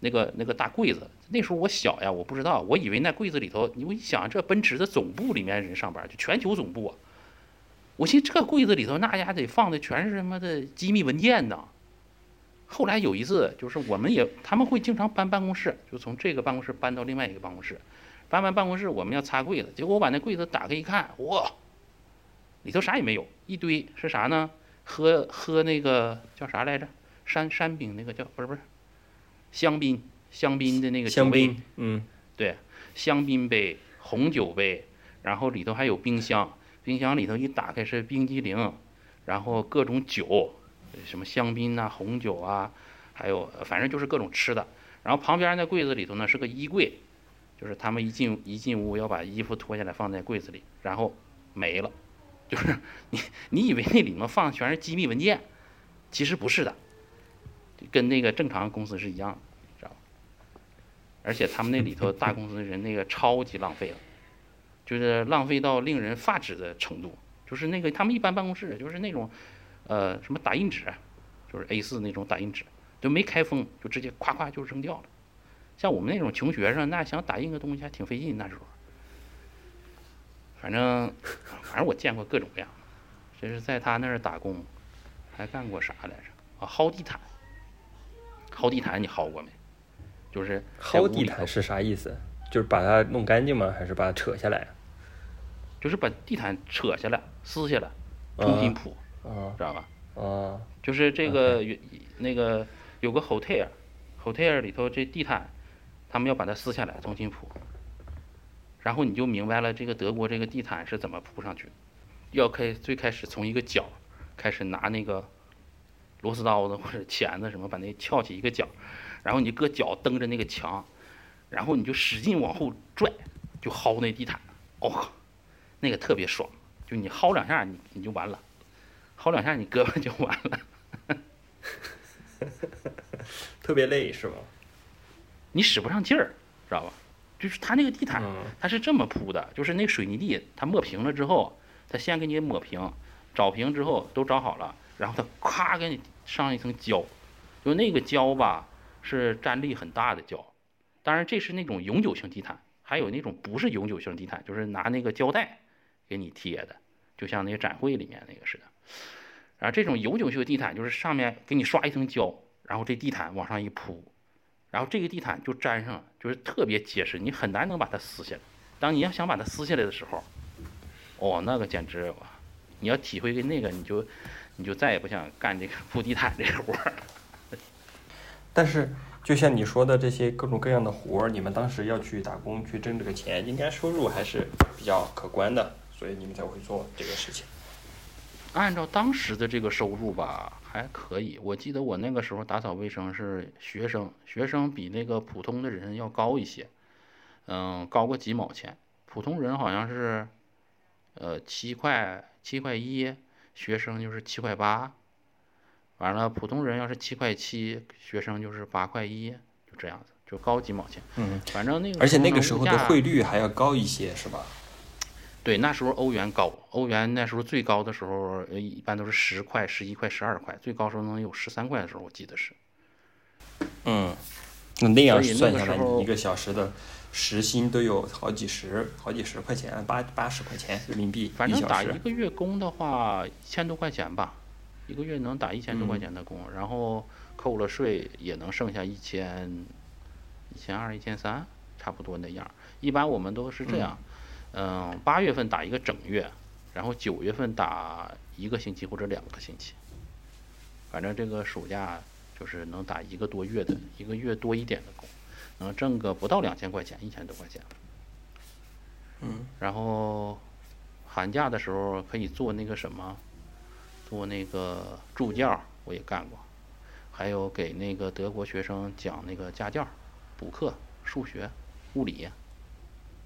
那个那个大柜子，那时候我小呀，我不知道，我以为那柜子里头，我一想这奔驰的总部里面人上班，就全球总部啊，我寻思这柜子里头那家得放的全是他妈的机密文件呢。后来有一次，就是我们也他们会经常搬办公室，就从这个办公室搬到另外一个办公室，搬完办公室我们要擦柜子，结果我把那柜子打开一看，哇，里头啥也没有，一堆是啥呢？喝喝那个叫啥来着？山山饼那个叫不是不是，香槟香槟的那个酒杯香槟，嗯，对，香槟杯、红酒杯，然后里头还有冰箱，冰箱里头一打开是冰激凌，然后各种酒，什么香槟啊、红酒啊，还有呃反正就是各种吃的。然后旁边那柜子里头呢是个衣柜，就是他们一进一进屋要把衣服脱下来放在柜子里，然后没了，就是你你以为那里面放全是机密文件，其实不是的，跟那个正常公司是一样的。知道吧而且他们那里头大公司的人那个超级浪费了，就是浪费到令人发指的程度。就是那个他们一般办公室就是那种，呃，什么打印纸，就是 A 4那种打印纸，就没开封就直接夸夸就扔掉了。像我们那种穷学生，那想打印个东西还挺费劲那时候。反正反正我见过各种各样，这是在他那儿打工，还干过啥来着？啊，薅地毯。薅地毯你薅过没？就是薅地毯是啥意思？就是把它弄干净吗？还是把它扯下来？就是把地毯扯下来、撕下来，重新铺，啊知道吧？啊就是这个有那个有个 hotel，hotel 里头这地毯，他们要把它撕下来重新铺，然后你就明白了这个德国这个地毯是怎么铺上去，要开最开始从一个角开始拿那个螺丝刀子或者钳子什么，把那翘起一个角，然后你搁脚蹬着那个墙，然后你就使劲往后拽，就薅那地毯，哦，那个特别爽，就你薅两下你你就完了，薅两下你胳膊就完了，特别累是吗？你使不上劲儿，知道吧？就是它那个地毯，嗯它是这么铺的，就是那水泥地，它抹平了之后，它先给你抹平，找平之后都找好了，然后它咔给你上一层胶，就那个胶吧是粘力很大的胶，当然这是那种永久性地毯，还有那种不是永久性地毯，就是拿那个胶带给你贴的，就像那个展会里面那个似的。然后这种永久性地毯就是上面给你刷一层胶，然后这地毯往上一铺，然后这个地毯就粘上了，就是特别结实，你很难能把它撕下来。当你要想把它撕下来的时候，哦，那个简直！你要体会跟那个，你就你就再也不想干这个 铺地毯这个活儿。但是就像你说的这些各种各样的活儿，你们当时要去打工去挣这个钱，应该收入还是比较可观的，所以你们才会做这个事情。按照当时的这个收入吧，还可以。我记得我那个时候打扫卫生是学生，学生比那个普通的人要高一些，嗯，高个几毛钱。普通人好像是，呃，七块七块一，学生就是七块八。完了，普通人要是七块七，学生就是八块一，就这样子，就高几毛钱。嗯，反正那个而且那个时候的汇率还要高一些，是吧？对，那时候欧元高，欧元那时候最高的时候，呃，一般都是十块、十一块、十二块，最高时候能有十三块的时候，我记得是。嗯，那那样算下来，一个小时的时薪都有好几十、好几十块钱，八八十块钱人民币反正。打一个月工的话，一千多块钱吧，一个月能打一千多块嗯钱的工，然后扣了税也能剩下一千、一千二、一千三，差不多那样。一般我们都是这样，嗯，八、月份打一个整月，然后九月份打一个星期或者两个星期，反正这个暑假就是能打一个多月的，一个月多一点的工，能挣个不到两千块钱，一千多块钱。嗯，然后寒假的时候可以做那个什么，做那个助教，我也干过，还有给那个德国学生讲那个家教、补课、数学、物理，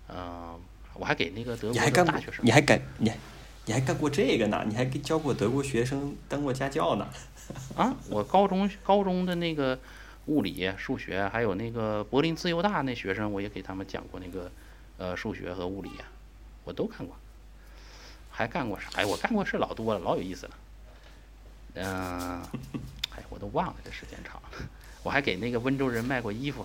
嗯、我还给那个德国你还干大学？生你还干你还你还干过这个呢？你还给教过德国学生当过家教呢？啊，我高中高中的那个物理、数学，还有那个柏林自由大那学生，我也给他们讲过那个呃数学和物理呀、我都看过。还干过啥？哎，我干过事老多了，老有意思了。嗯、哎，我都忘了，这时间长了。我还给那个温州人卖过衣服，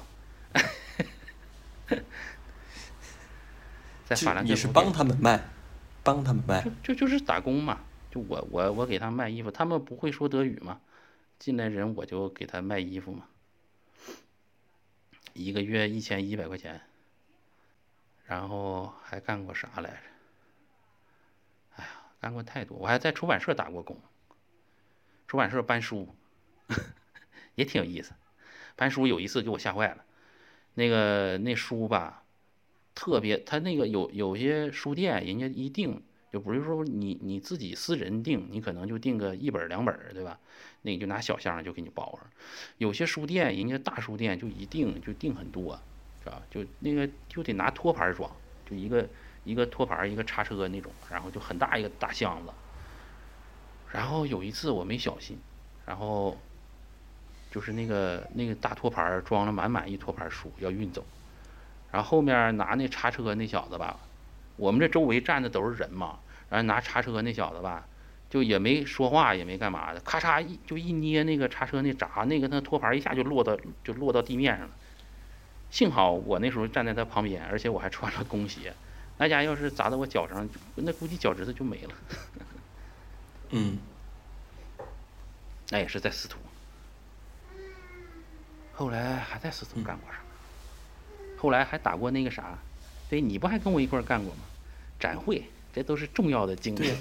在法兰克你是帮他们卖，帮他们卖就。就就是打工嘛，就我我我给他们卖衣服，他们不会说德语嘛，进来人我就给他卖衣服嘛，一个月一千一百块钱，然后还干过啥来着？哎呀，干过太多，我还在出版社打过工，出版社搬书，也挺有意思。搬书有一次给我吓坏了，那个那书吧，特别，他那个有有些书店，人家一订就不是说你你自己私人订，你可能就订个一本两本，对吧？那你就拿小箱儿就给你包上。有些书店，人家大书店就一订就订很多，是吧？就那个就得拿托盘装，就一个一个托盘一个叉车那种，然后就很大一个大箱子。然后有一次我没小心，然后就是那个那个大托盘装了满满一托盘书要运走，然后后面拿那叉车那小子吧，我们这周围站的都是人嘛，然后拿叉车那小子吧，就也没说话，也没干嘛的，咔嚓一就一捏那个叉车那闸，那个那托盘一下就落到就落到地面上了。幸好我那时候站在他旁边，而且我还穿了工鞋，那家要是砸到我脚上，那估计脚趾头就没了。嗯，那也是在司徒。后来还在司徒干过啥？后来还打过那个啥？对，你不还跟我一块儿干过吗？展会，这都是重要的经历。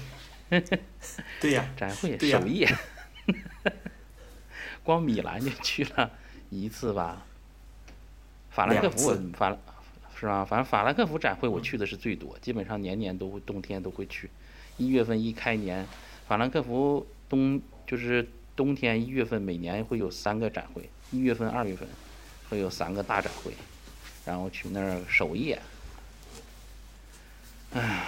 对呀，展会对呀首页，光米兰就去了一次吧。法兰克福我法兰是吧？反正法兰克福展会我去的是最多，基本上年年都会冬天都会去。一月份一开年，法兰克福冬就是冬天一月份每年会有三个展会，一月份、二月份会有三个大展会，然后去那儿守夜。哎，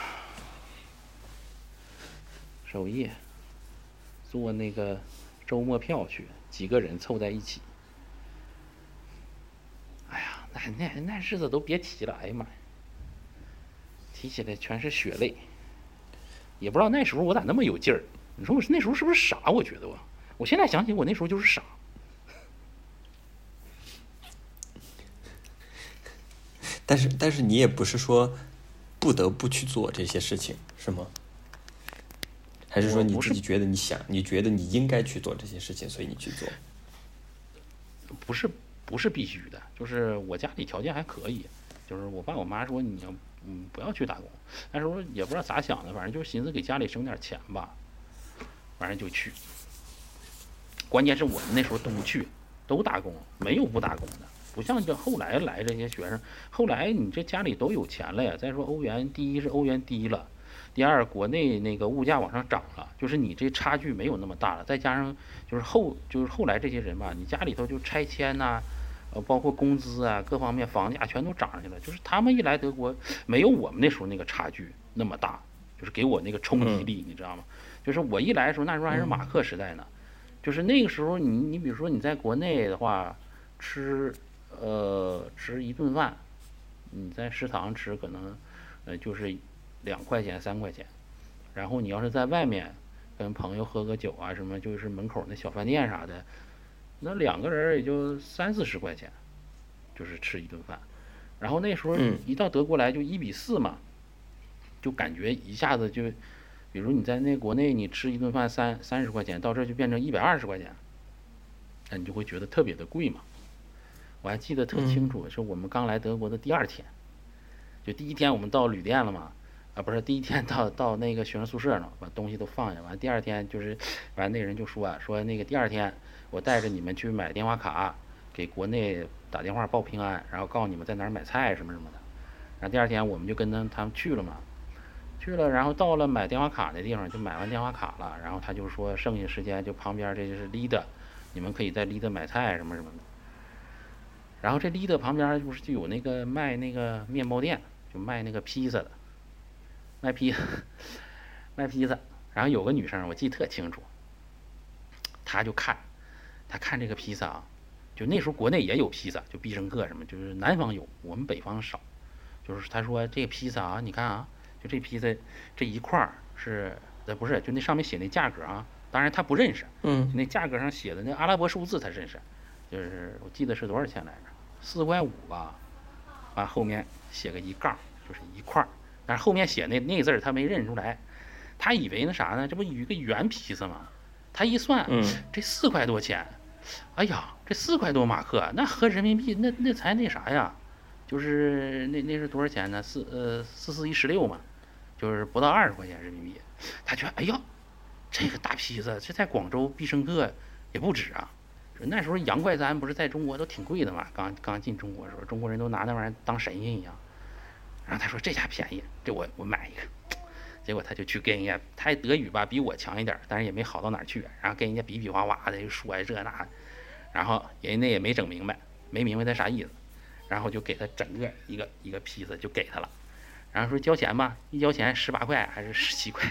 守夜，坐那个周末票去，几个人凑在一起。哎呀，那那那日子都别提了，哎呀妈呀，提起来全是血泪。也不知道那时候我咋那么有劲儿？你说我那时候是不是傻？我觉得我，我现在想起我那时候就是傻。但是但是你也不是说不得不去做这些事情，是吗？还是说你自己觉得你想，你觉得你应该去做这些事情，所以你去做？不是不是必须的，就是我家里条件还可以，就是我爸我妈说你要嗯不要去打工，那时候也不知道咋想的，反正就寻思给家里省点钱吧，反正就去。关键是我们那时候都去，都打工，没有不打工的，不像这后来来这些学生，后来你这家里都有钱了呀。再说欧元，第一是欧元低了，第二国内那个物价往上涨了，就是你这差距没有那么大了，再加上就是后就是后来这些人吧，你家里头就拆迁呐、呃，包括工资啊，各方面房价全都涨上去了。就是他们一来德国，没有我们那时候那个差距那么大，就是给我那个冲击力，你知道吗？就是我一来的时候，那时候还是马克时代呢，就是那个时候你你比如说你在国内的话，吃呃吃一顿饭，你在食堂吃可能呃就是两块钱三块钱，然后你要是在外面跟朋友喝个酒啊什么，就是门口那小饭店啥的，那两个人也就三四十块钱，就是吃一顿饭。然后那时候嗯一到德国来就一比四嘛，就感觉一下子就，比如你在那国内你吃一顿饭三三十块钱，到这儿就变成一百二十块钱，那你就会觉得特别的贵嘛。我还记得特清楚，是我们刚来德国的第二天，就第一天我们到旅店了嘛，啊不是第一天到到那个学生宿舍呢，把东西都放下，完第二天就是，完那人就说啊说那个第二天我带着你们去买电话卡，给国内打电话报平安，然后告诉你们在哪儿买菜什么什么的。然后第二天我们就跟他他们去了嘛，去了，然后到了买电话卡的地方，就买完电话卡了，然后他就说剩下时间就旁边这就是 Lida，你们可以在 Lida 买菜什么什么的。然后这 Lida 旁边不是就有那个卖那个面包店，就卖那个披萨的，卖披卖披萨。然后有个女生我记得特清楚，她就看，她看这个披萨啊，就那时候国内也有披萨，就必胜客什么，就是南方有，我们北方少。就是她说这个披萨啊，你看啊，就这披萨这一块儿是呃不是，就那上面写那价格啊，当然她不认识，嗯那价格上写的那阿拉伯数字她认识，就是我记得是多少钱来着，四块五吧，完后面写个一杠，就是一块儿，但是后面写那那字儿他没认出来，他以为那啥呢，这不有一个圆披萨吗？他一算，嗯这四块多钱，哎呀，这四块多马克，那合人民币那那才那啥呀，就是那那是多少钱呢？四呃四四一十六嘛，就是不到二十块钱人民币，他觉得哎呀。这个大披萨，这在广州必胜客也不止啊。那时候洋快餐不是在中国都挺贵的嘛，刚刚进中国的时候，中国人都拿那玩意儿当神仙一样。然后他说这家便宜，这我我买一个。结果他就去跟人家，他德语吧比我强一点，但是也没好到哪儿去。然后跟人家比比划划的，又说这那的，然后人家也没整明白，没明白他啥意思，然后就给他整个一个一个披萨就给他了。然后说交钱吧，一交钱十八块还是十七块，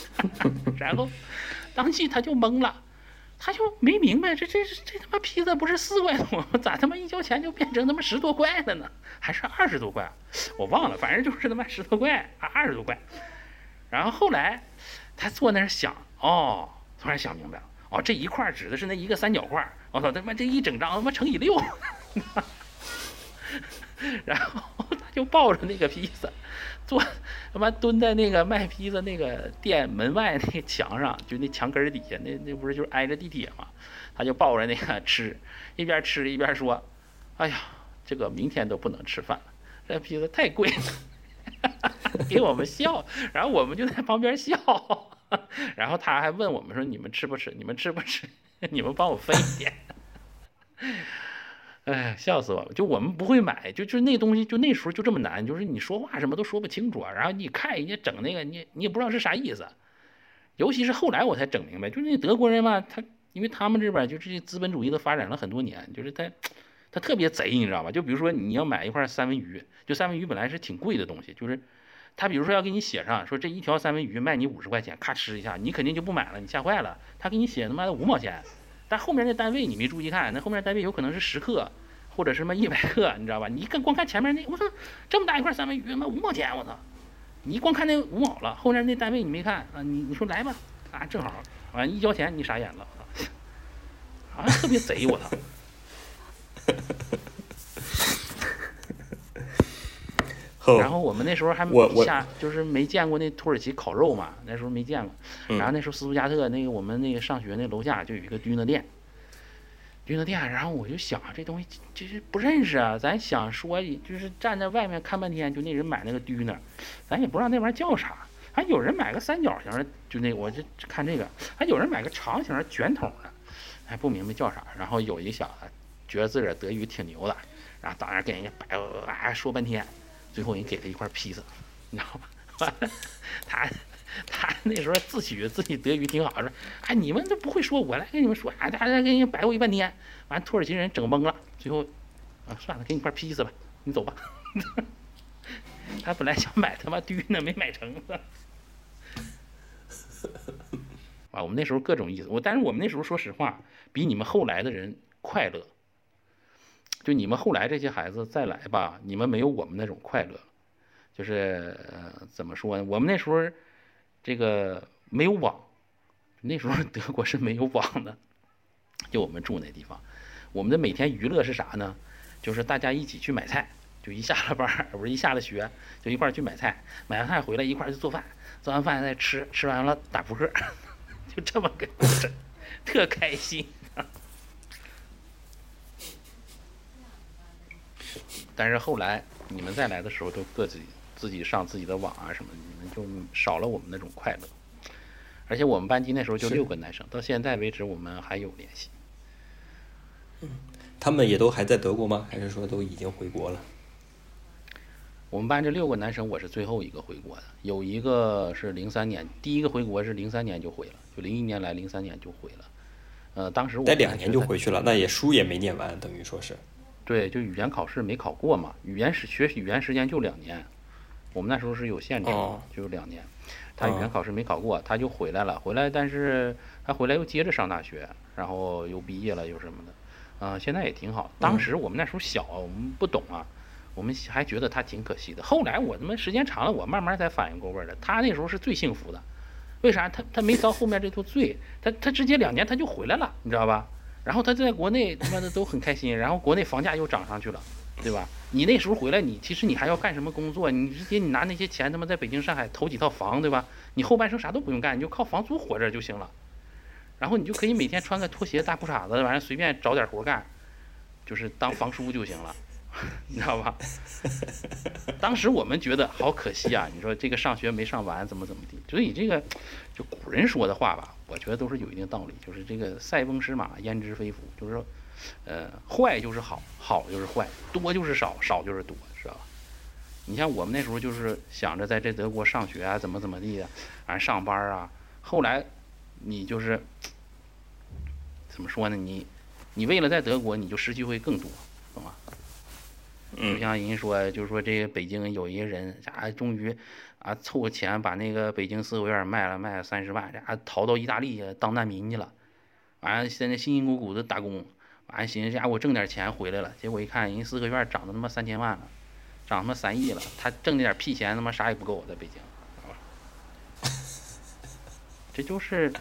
然后当即他就懵了，他就没明白这这这他妈披萨不是四块多吗？咋他妈一交钱就变成他妈十多块了呢？还是二十多块？我忘了，反正就是他妈十多块，啊二十多块。然后后来他坐那儿想，哦，突然想明白了，哦，这一块指的是那一个三角块，我操，他妈这一整张他妈乘以六。然后就抱着那个披萨，坐他妈蹲在那个卖披萨那个店门外那个墙上，就那墙根底下，那那不是就是挨着地铁嘛？他就抱着那个吃，一边吃一边说：“哎呀，这个明天都不能吃饭了，这披萨太贵了。”给我们笑，然后我们就在旁边笑，然后他还问我们说：“你们吃不吃？你们吃不吃？你们帮我分一点。”哎，笑死我了！就我们不会买，就就那东西，就那时候就这么难，就是你说话什么都说不清楚，然后你看人家整那个，你你也不知道是啥意思，尤其是后来我才整明白，就是那德国人嘛，他因为他们这边就这些资本主义都发展了很多年，就是他他特别贼，你知道吧？就比如说你要买一块三文鱼，就三文鱼本来是挺贵的东西，就是他比如说要给你写上说这一条三文鱼卖你五十块钱，咔哧一下，你肯定就不买了，你吓坏了。他给你写他妈的五毛钱，但后面那单位你没注意看，那后面单位有可能是十克或者什么一百克，你知道吧？你一看光看前面那，我操，这么大一块三文鱼，妈五毛钱，我操！你一光看那五毛了，后面那单位你没看啊？你你说来吧，啊，正好，完一交钱你傻眼了，我操，好像特别贼，我操。后然后我们那时候还我我下就是没见过那土耳其烤肉嘛，那时候没见过。嗯。然后那时候斯图加特那个我们那个上学那楼下就有一个 döner 店，döner 店，然后我就想这东西就是不认识啊，咱想说就是站在外面看半天，就那人买那个 döner，咱也不知道那玩意儿叫啥。还有人买个三角形的，就那我就看这个，还有人买个长形的卷筒的，还不明白叫啥。然后有一小子觉得自个儿德语挺牛的，然后到那儿跟人家摆啊说半天，最后人给他一块披萨，你知道吧？完了，他他那时候自诩自己德语挺好，说哎你们都不会说，我来跟你们说，哎大家跟人家摆我一半天，完土耳其人整懵了，最后啊算了，给你块披萨吧，你走吧。他本来想买他妈驴呢，没买成。啊，我们那时候各种意思，我但是我们那时候说实话，比你们后来的人快乐。就你们后来这些孩子再来吧，你们没有我们那种快乐。就是呃，怎么说呢？我们那时候这个没有网，那时候德国是没有网的。就我们住那地方，我们的每天娱乐是啥呢？就是大家一起去买菜，就一下了班，不是一下了学，就一块儿去买菜，买完菜回来一块儿去做饭，做完饭再吃，吃完了打扑克，就这么个过程，特开心。但是后来你们再来的时候，都各自自己上自己的网啊什么的，你们就少了我们那种快乐。而且我们班级那时候就六个男生，到现在为止我们还有联系。他们也都还在德国吗？还是说都已经回国了？我们班这六个男生，我是最后一个回国的，有一个是零三年，第一个回国是零三年就回了，就零一年来，零三年就回了。呃，当时我待们还觉得两年就回去了，那也书也没念完，等于说是。对，就语言考试没考过嘛，语言时学语言时间就两年，我们那时候是有限制的，哦就两年。他语言哦考试没考过，他就回来了，回来，但是他回来又接着上大学，然后又毕业了又什么的，啊、现在也挺好。当时我们那时候小，我们不懂啊，我们还觉得他挺可惜的。后来我他妈时间长了，我慢慢才反应过味儿来，他那时候是最幸福的，为啥？他他没遭后面这头罪，他他直接两年他就回来了，你知道吧？然后他在国内他妈的都很开心，然后国内房价又涨上去了，对吧？你那时候回来，你其实你还要干什么工作？你直接你拿那些钱他妈在北京、上海投几套房，对吧？你后半生啥都不用干，你就靠房租活着就行了。然后你就可以每天穿个拖鞋、大裤衩子，完了随便找点活干，就是当房叔就行了，你知道吧？当时我们觉得好可惜啊！你说这个上学没上完，怎么怎么地？所以这个就古人说的话吧，我觉得都是有一定道理。就是这个塞翁失马，焉知非福。就是说，呃，坏就是好，好就是坏，多就是少，少就是多，知道吧？你像我们那时候就是想着在这德国上学啊，怎么怎么地啊，完上班啊。后来你就是怎么说呢？你你为了在德国，你就失去会更多，懂吗？就嗯像人家说，就是说这个北京有一个人，啥，终于啊凑个钱把那个北京四合院卖了，卖了三十万，啊逃到意大利去当难民去了，完了现在辛辛苦苦的打工，完了寻思这家伙挣点钱回来了，结果一看人家四合院涨到他妈三千万了，涨他妈三亿了，他挣那点屁钱他妈啥也不够，在北京，知道吧？这就是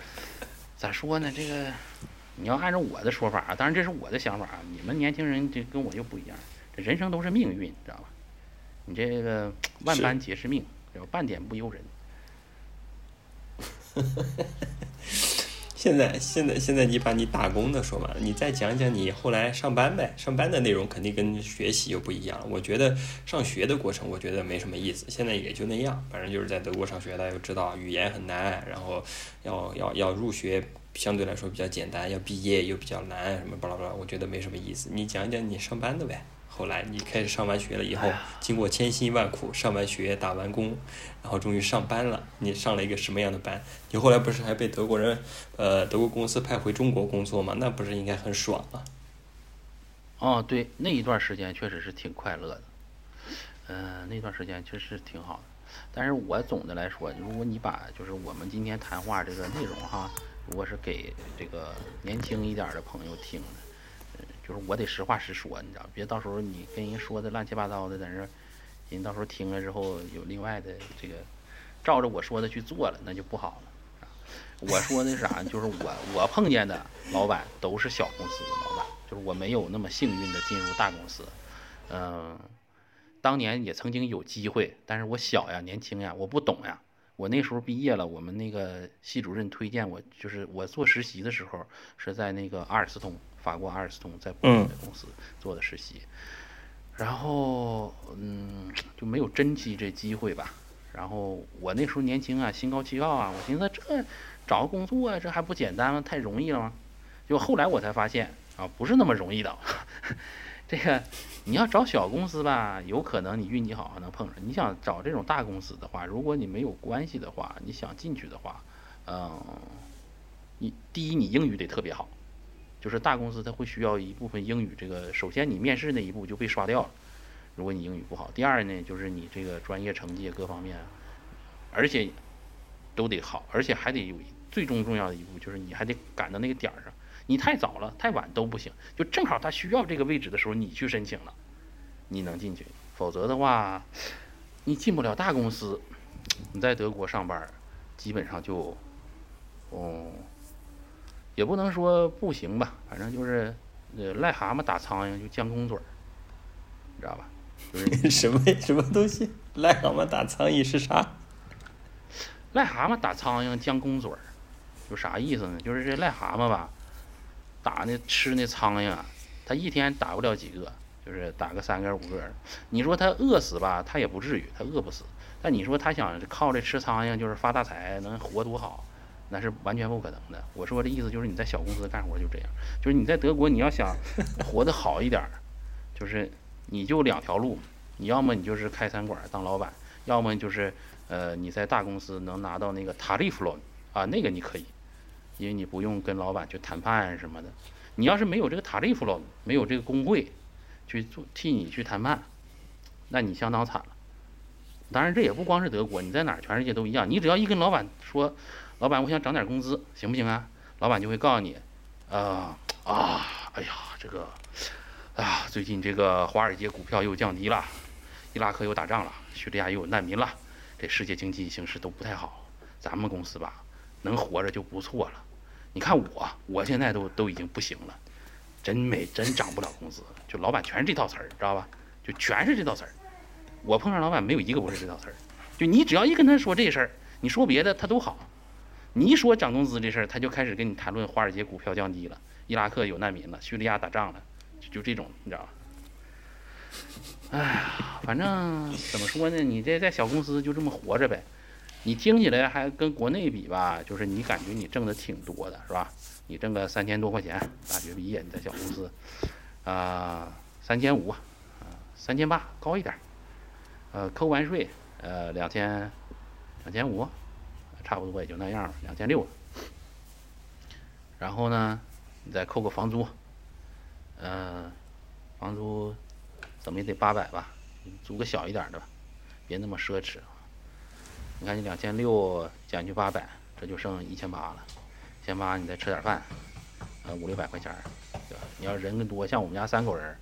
咋说呢？这个你要按照我的说法啊，当然这是我的想法啊，你们年轻人这跟我就不一样。这人生都是命运，知道吧？你这个万般皆是命，对吧？半点不由人。现在现在现在你把你打工的说完了，你再讲讲你后来上班呗。上班的内容肯定跟学习又不一样。我觉得上学的过程，我觉得没什么意思。现在也就那样，反正就是在德国上学，大家都知道语言很难，然后要要要入学相对来说比较简单，要毕业又比较难，什么巴拉巴拉，我觉得没什么意思。你讲讲你上班的呗。后来你开始上完学了以后哎，经过千辛万苦，上完学打完工，然后终于上班了。你上了一个什么样的班？你后来不是还被德国人，呃，德国公司派回中国工作吗？那不是应该很爽吗？哦，对，那一段时间确实是挺快乐的，嗯、那段时间确实挺好的。但是我总的来说，如果你把就是我们今天谈话这个内容哈，如果是给这个年轻一点的朋友听的，嗯，就是我得实话实说，你知道，别到时候你跟人说的乱七八糟的，在那儿，人到时候听了之后有另外的这个照着我说的去做了，那就不好了。我说的啥？就是我我碰见的老板都是小公司的老板，就是我没有那么幸运的进入大公司。嗯、当年也曾经有机会，但是我小呀，年轻呀，我不懂呀。我那时候毕业了，我们那个系主任推荐我，就是我做实习的时候是在那个阿尔斯通，法国阿尔斯通在柏林的公司做的实习。然后嗯，就没有珍惜这机会吧。然后我那时候年轻啊，心高气傲啊，我寻思这找个工作啊，这还不简单吗？太容易了吗？就后来我才发现啊，不是那么容易的。这个你要找小公司吧，有可能你运气好还能碰上。你想找这种大公司的话，如果你没有关系的话，你想进去的话，嗯，你第一你英语得特别好，就是大公司它会需要一部分英语。这个首先你面试那一步就被刷掉了，如果你英语不好。第二呢，就是你这个专业成绩各方面，而且都得好，而且还得有最终重要的一步，就是你还得赶到那个点儿上。你太早了、太晚都不行，就正好他需要这个位置的时候，你去申请了，你能进去。否则的话，你进不了大公司。你在德国上班，基本上就，哦，也不能说不行吧，反正就是，呃，癞蛤蟆打苍蝇就将功嘴儿，你知道吧？就是 什么什么东西？癞蛤蟆打苍蝇是啥？癞蛤蟆打苍蝇将功嘴儿，有啥意思呢？就是这癞蛤蟆吧，打那吃那苍蝇啊，它一天打不了几个，就是打个三个五个。你说它饿死吧，它也不至于，它饿不死。但你说它想靠这吃苍蝇就是发大财，能活多好，那是完全不可能的。我说的意思就是你在小公司干活就这样，就是你在德国你要想活得好一点，就是你就两条路，你要么你就是开餐馆当老板，要么就是呃你在大公司能拿到那个 Tariflohn 啊，那个你可以，因为你不用跟老板去谈判什么的。你要是没有这个 Tariflohn，没有这个工会去做替你去谈判，那你相当惨了。当然，这也不光是德国，你在哪儿全世界都一样。你只要一跟老板说，老板我想涨点工资，行不行啊？老板就会告诉你，啊、啊，哎呀，这个，啊，最近这个华尔街股票又降低了，伊拉克又打仗了，叙利亚又有难民了，这世界经济形势都不太好，咱们公司吧，能活着就不错了。你看我，我现在都都已经不行了，真没真涨不了工资，就老板全是这套词儿，知道吧？就全是这套词儿。我碰上老板没有一个不是这套词儿，就你只要一跟他说这事儿，你说别的他都好，你一说涨工资这事儿，他就开始跟你谈论华尔街股票降低了，伊拉克有难民了，叙利亚打仗了，就就这种，你知道吧？哎呀，反正怎么说呢？你这在小公司就这么活着呗。你听起来还跟国内比吧，就是你感觉你挣的挺多的，是吧？你挣个三千多块钱，大学毕业你在小公司，啊、三千五，啊，三千八高一点儿，呃，扣完税，呃，两千，两千五，差不多也就那样儿，两千六。然后呢，你再扣个房租，呃，房租怎么也得八百吧，租个小一点的吧，别那么奢侈。你看你两千六减去八百，这就剩一千八了。一千八你再吃点饭，呃五六百块钱，对吧？你要人多，像我们家三口人儿，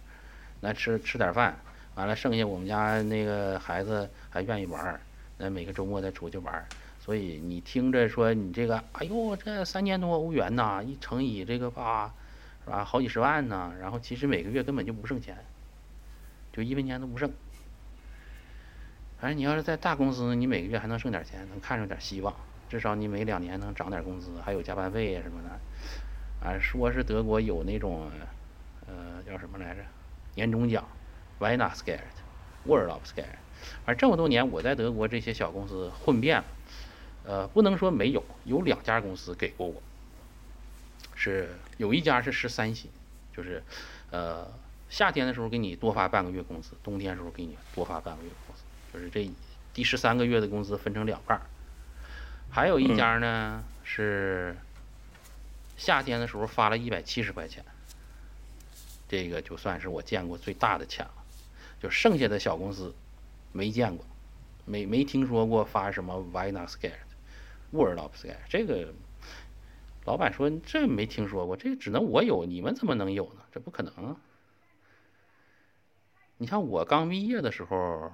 那吃吃点饭，完了剩下我们家那个孩子还愿意玩，那每个周末再出去玩。所以你听着说你这个，哎呦，这三千多欧元呐，一乘以这个吧，是吧？好几十万呢。然后其实每个月根本就不剩钱，就一分钱都不剩。反正你要是在大公司，你每个月还能剩点钱，能看着点希望，至少你每两年能涨点工资，还有加班费呀什么的。啊，说是德国有那种，呃，叫什么来着？年终奖 w e i n a c h t s g e l d w o r l o b s g e l d 反正这么多年我在德国这些小公司混遍了，呃，不能说没有，有两家公司给过我，是有一家是十三薪，就是，呃，夏天的时候给你多发半个月工资，冬天的时候给你多发半个月工资，就是这第十三个月的工资分成两半儿。还有一家呢、是夏天的时候发了一百七十块钱，这个就算是我见过最大的钱了。就剩下的小公司没见过，没没听说过发什么 Why not scared、Word of scared 这个。老板说：“这没听说过，这只能我有，你们怎么能有呢？这不可能啊！你像我刚毕业的时候，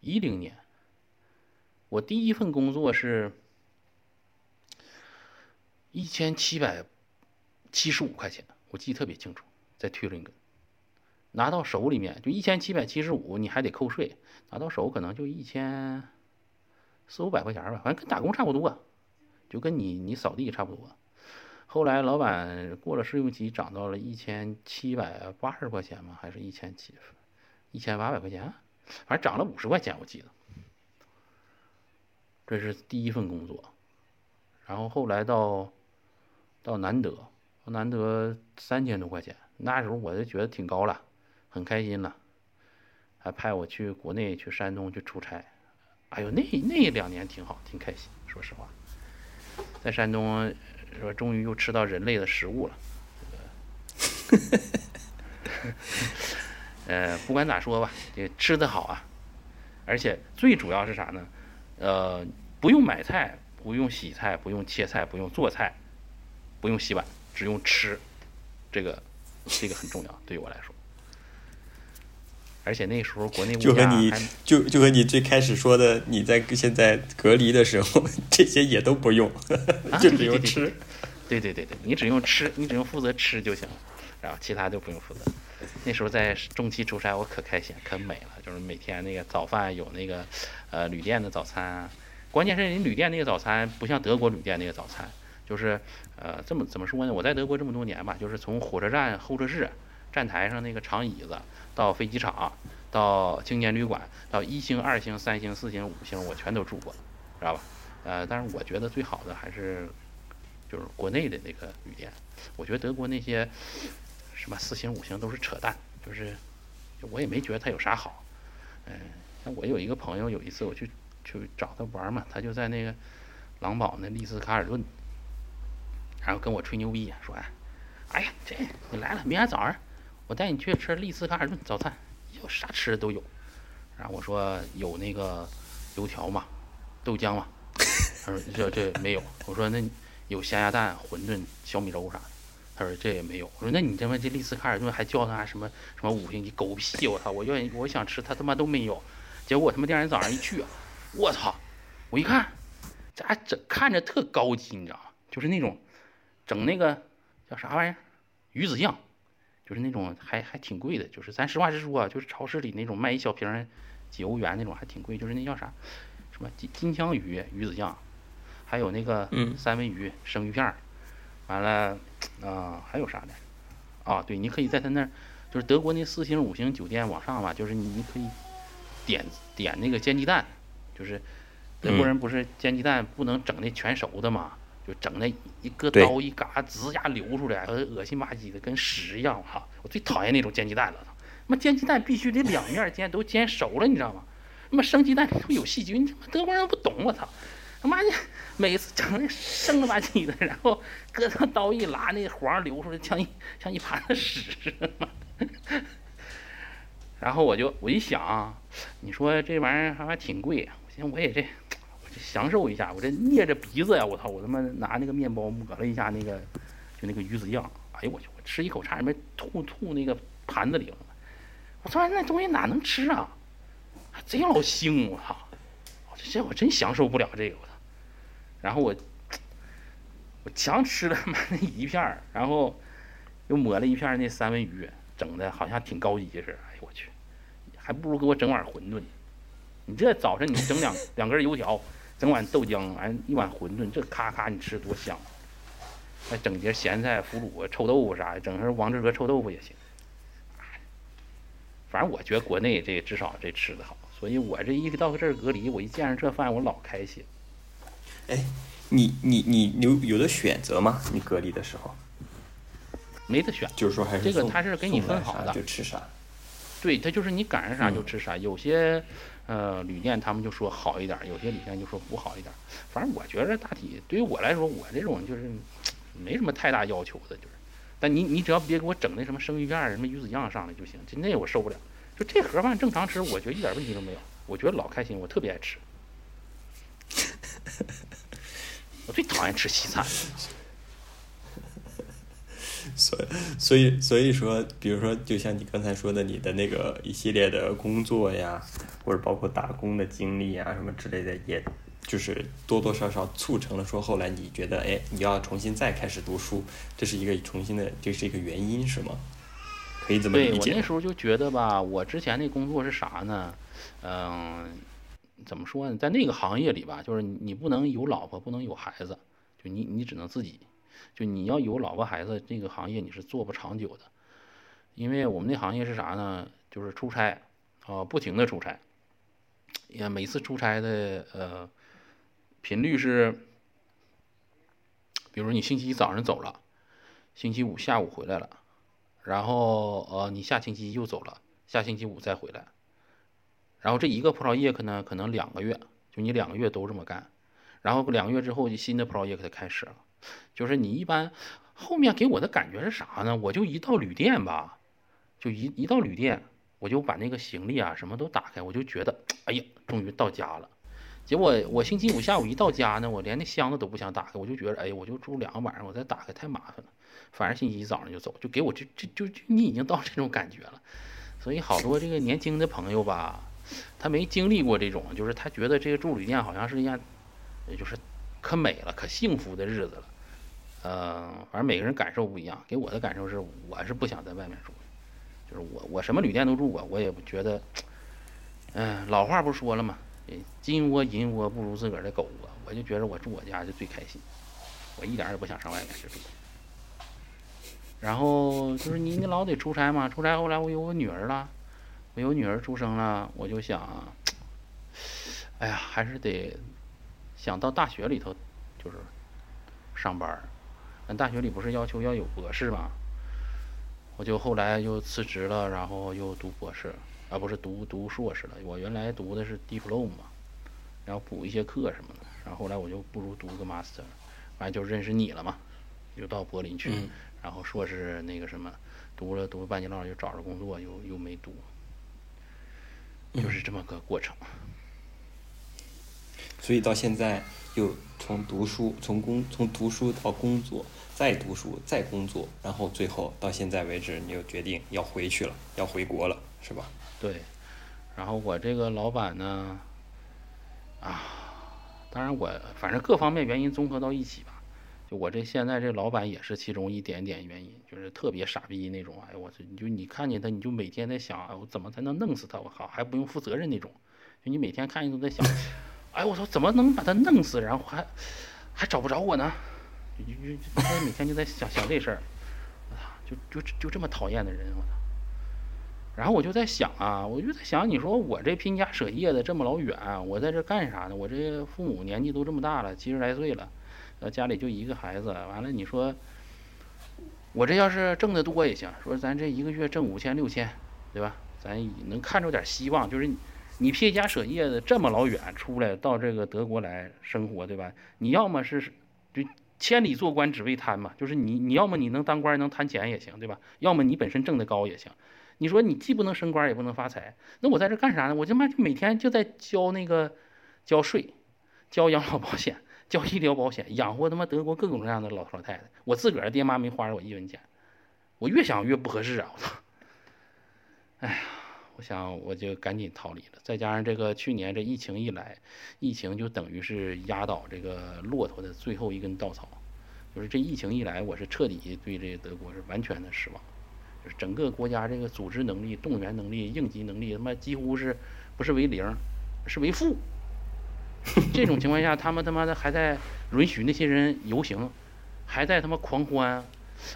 一零年，我第一份工作是一千七百七十五块钱，我记得特别清楚，在推林根拿到手里面就一千七百七十五，你还得扣税，拿到手可能就一千四五百块钱吧，反正跟打工差不多。”就跟你你扫地差不多。后来老板过了试用期，涨到了一千七百八十块钱吗？还是一千七一千八百块钱？反正涨了五十块钱，我记得。这是第一份工作，然后后来到到南德，南德三千多块钱，那时候我就觉得挺高了，很开心了，还派我去国内去山东去出差。哎呦，那那两年挺好，挺开心，说实话。在山东，说终于又吃到人类的食物了。呃，不管咋说吧，这吃的好啊，而且最主要是啥呢？呃，不用买菜，不用洗菜，不用切菜，不用做菜，不用洗碗，只用吃，这个这个很重要，对于我来说。而且那时候国内物就和你就就和你最开始说的，你在现在隔离的时候，这些也都不用，啊 就只有吃。对对对对，你只用吃，你只用负责吃就行了，然后其他就不用负责。那时候在中期出差，我可开心可美了，就是每天那个早饭有那个呃旅店的早餐啊，关键是人旅店那个早餐不像德国旅店那个早餐，就是呃这么怎么说呢？我在德国这么多年吧，就是从火车站候车室站台上那个长椅子，到飞机场，到青年旅馆，到一星、二星、三星、四星、五星，我全都住过，知道吧？呃，但是我觉得最好的还是就是国内的那个旅店，我觉得德国那些什么四星五星都是扯淡，就是我也没觉得它有啥好。嗯，像我有一个朋友，有一次我去去找他玩嘛，他就在那个狼堡那丽思卡尔顿，然后跟我吹牛逼说，哎，哎呀，这你来了，明天早上我带你去吃丽思卡尔顿早餐，有啥吃的都有。然后我说有那个油条嘛？豆浆嘛？他说这这没有。我说那有咸鸭蛋、馄饨、小米粥啥的。他说这也没有。我说那你他妈这丽思卡尔顿还叫他什么什么五星级狗屁！我操！我愿意我想吃，他他妈都没有。结果我他妈第二天早上一去，我操！我一看，这还整看着特高级，你知道吗？就是那种整那个叫啥玩意儿，鱼子酱，就是那种还还挺贵的。就是咱实话实说啊，就是超市里那种卖一小瓶儿几欧元那种还挺贵。就是那叫啥什么金金枪鱼鱼子酱，还有那个嗯三文鱼生鱼片儿，完了啊、还有啥的啊？对，你可以在他那儿，就是德国那四星五星酒店往上吧，就是你你可以点点那个煎鸡蛋，就是德国人不是煎鸡蛋不能整那全熟的嘛，就整那一个刀一嘎吱呀流出来，呃恶心吧唧的，跟屎一样哈！我最讨厌那种煎鸡蛋了，他妈煎鸡蛋必须得两面煎都煎熟了，你知道吗？他妈生鸡蛋里头有细菌，他妈德国人不懂，我操！他妈的，每次整那生了吧唧的，然后搁那刀一拉，那黄流出来，像一像一盘子屎似的。然后我就我一想，你说这玩意儿还还挺贵，我寻思我也这享受一下，我这捏着鼻子呀，我操，我他妈拿那个面包抹了一下那个就那个鱼子酱，哎呦我去，我吃一口差点没吐吐那个盘子里了。我说那东西哪能吃啊？还贼老腥，我操！我这我真享受不了这个，我操！然后我我强吃了妈那一片儿，然后又抹了一片那三文鱼，整的好像挺高级似的。哎呦我去，还不如给我整碗馄饨。你这早晨你整两两根油条，整碗豆浆，完一碗馄饨，这咔咔你吃多香！再整碟咸菜、腐乳、臭豆腐啥的，整成王致和臭豆腐也行。反正我觉得国内这至少这吃的好，所以我这一到这儿隔离，我一见着这饭我老开心。哎你你你有有的选择吗？你隔离的时候？没得选。就是说还是这个送它是给你分好的就吃啥。对，它就是你赶上啥就嗯吃啥。有些呃旅店他们就说好一点，有些旅店就说不好一点。反正我觉得大体对于我来说，我这种就是没什么太大要求的，就是。但你你只要别给我整那什么生鱼片、什么鱼子酱上来就行，就那我受不了。就这盒饭正常吃，我觉得一点问题都没有，我觉得老开心，我特别爱吃。我最讨厌吃西餐。所以所以所以说，比如说，就像你刚才说的，你的那个一系列的工作呀，或者包括打工的经历啊什么之类的，也就是多多少少促成了说后来你觉得，哎，你要重新再开始读书，这是一个重新的，这是一个原因，是吗？可以这么理解我？那时候就觉得吧，我之前那工作是啥呢？嗯、怎么说呢？在那个行业里吧，就是你你不能有老婆，不能有孩子，就你你只能自己，就你要有老婆孩子，这个行业你是做不长久的，因为我们那行业是啥呢？就是出差啊、不停的出差，也每次出差的呃频率是，比如你星期一早上走了，星期五下午回来了。然后呃，你下星期一又走了，下星期五再回来，然后这一个葡萄叶可能可能两个月，就你两个月都这么干，然后两个月之后就新的 project 开始了，就是你一般后面给我的感觉是啥呢？我就一到旅店吧，就一一到旅店，我就把那个行李啊什么都打开，我就觉得哎呀，终于到家了。结果我星期五下午一到家呢，我连那箱子都不想打开，我就觉得哎呀，我就住两个晚上，我再打开太麻烦了。反正星期一早上就走，就给我就就就就你已经到这种感觉了，所以好多这个年轻的朋友吧，他没经历过这种，就是他觉得这个住旅店好像是一件，也就是可美了、可幸福的日子了。呃，反正每个人感受不一样，给我的感受是，我是不想在外面住，就是我我什么旅店都住过，我也不觉得，嗯、老话不说了吗？金窝银窝不如自个儿的狗窝，我就觉得我住我家就最开心，我一点儿也不想上外面去住。然后就是你你老得出差嘛，出差后来我有我女儿了，我有女儿出生了，我就想，哎呀，还是得想到大学里头就是上班。咱大学里不是要求要有博士吗，我就后来又辞职了，然后又读博士，啊不是读读硕士了。我原来读的是 diploma，然后补一些课什么的，然后后来我就不如读个 master，完就认识你了嘛，就到柏林去。嗯然后硕士那个什么，读了读了半截道又找着工作，又又没读，就是这么个过程。所以到现在又从读书，从工从读书到工作，再读书，再工作，然后最后到现在为止，你又决定要回去了，要回国了，是吧？对，然后我这个老板呢，啊，当然我反正各方面原因综合到一起吧，就我这现在这老板也是其中一点点原因，就是特别傻逼那种，哎我这你就你看见他，你就每天在想，哎我怎么才能弄死他？我靠，还不用负责任那种，就你每天看见都在想，哎我操，怎么能把他弄死？然后还还找不着我呢？就就就每天就在想想这事儿，我操，就就就这么讨厌的人，我操。然后我就在想啊，我就在想，你说我这拼家舍业的这么老远，我在这干啥呢？我这父母年纪都这么大了，七十来岁了，呃，家里就一个孩子，完了你说，我这要是挣得多也行，说咱这一个月挣五千六千，对吧？咱能看着点希望，就是你你撇家舍业的这么老远出来到这个德国来生活，对吧？你要么是就千里做官只为贪嘛，就是你你要么你能当官能贪钱也行，对吧？要么你本身挣得高也行。你说你既不能升官也不能发财，那我在这干啥呢？我他妈就每天就在交那个交税、交养老保险、交医疗保险，养活他妈德国各种各样的老头老太太。我自个儿爹妈没花着我一分钱，我越想越不合适啊！我操！哎呀，我想我就赶紧逃离了。再加上这个去年这疫情一来，疫情就等于是压倒这个骆驼的最后一根稻草。就是这疫情一来，我是彻底对这德国是完全的失望。就是整个国家这个组织能力、动员能力、应急能力，他妈几乎是不是为零，是为负。这种情况下，他们他妈的还在允许那些人游行，还在他妈狂欢，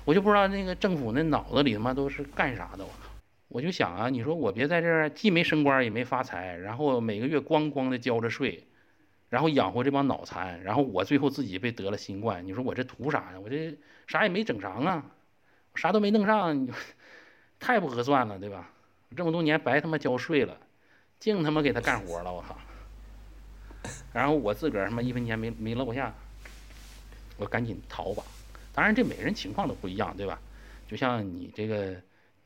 我就不知道那个政府那脑子里他妈都是干啥的，我！我就想啊，你说我别在这儿既没升官也没发财，然后每个月咣咣的交着税，然后养活这帮脑残，然后我最后自己被得了新冠，你说我这图啥呀？我这啥也没整上啊！啥都没弄上，太不合算了，对吧？这么多年白他妈交税了，净他妈给他干活了，我靠！然后我自个儿他妈一分钱没没落下，我赶紧逃吧。当然，这每个人情况都不一样，对吧？就像你这个，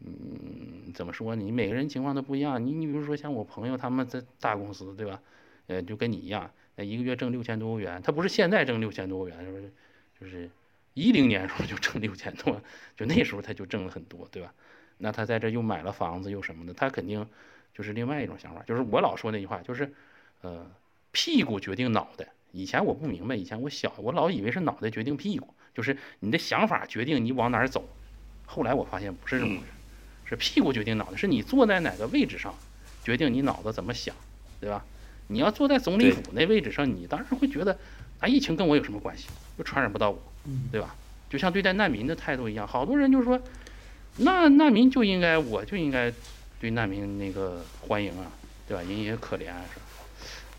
嗯，怎么说呢？你每个人情况都不一样。你你比如说像我朋友他们在大公司，对吧？呃，就跟你一样，呃一个月挣六千多欧元。他不是现在挣六千多欧元，就是就是一零年时候就挣六千多，就那时候他就挣了很多，对吧？那他在这又买了房子又什么的，他肯定就是另外一种想法。就是我老说那句话，就是呃，屁股决定脑袋。以前我不明白，以前我小，我老以为是脑袋决定屁股，就是你的想法决定你往哪儿走。后来我发现不是这么回事，是屁股决定脑袋，是你坐在哪个位置上，决定你脑子怎么想，对吧？你要坐在总理府那位置上，你当然会觉得，啊，疫情跟我有什么关系？又传染不到我，对吧？就像对待难民的态度一样，好多人就说，那难民就应该，我就应该对难民那个欢迎啊，对吧？人也可怜啊，是吧？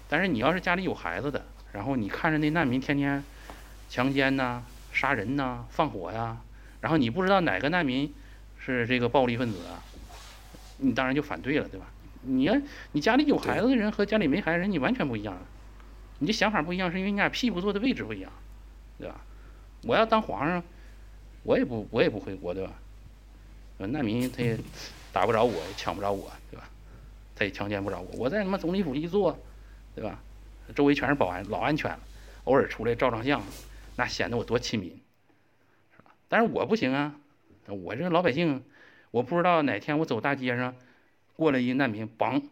但是你要是家里有孩子的，然后你看着那难民天天强奸呐、杀人呐、放火呀，然后你不知道哪个难民是这个暴力分子啊，你当然就反对了，对吧？你要你家里有孩子的人和家里没孩子人，你完全不一样，你这想法不一样，是因为你俩屁股坐的位置不一样，对吧？我要当皇上，我也不我也不回国，对吧？呃难民他也打不着我，也抢不着我，对吧？他也强奸不着我，我在他妈总理府一坐，对吧？周围全是保安，老安全了，偶尔出来照张相，那显得我多亲民，是吧？但是我不行啊，我这个老百姓，我不知道哪天我走大街上，过来一难民，梆，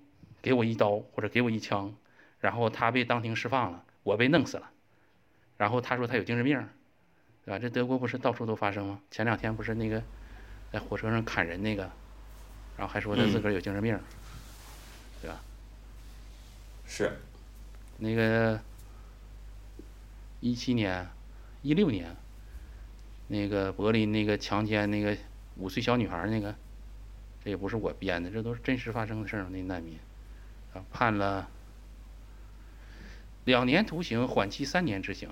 给我一刀或者给我一枪，然后他被当庭释放了，我被弄死了，然后他说他有精神病，对吧？这德国不是到处都发生吗？前两天不是那个在火车上砍人那个，然后还说他自个儿有精神病，对吧？是，那个一七年、一六年，那个柏林那个强奸那个五岁小女孩那个，这也不是我编的，这都是真实发生的事儿。那难民啊，判了两年徒刑，缓期三年执行。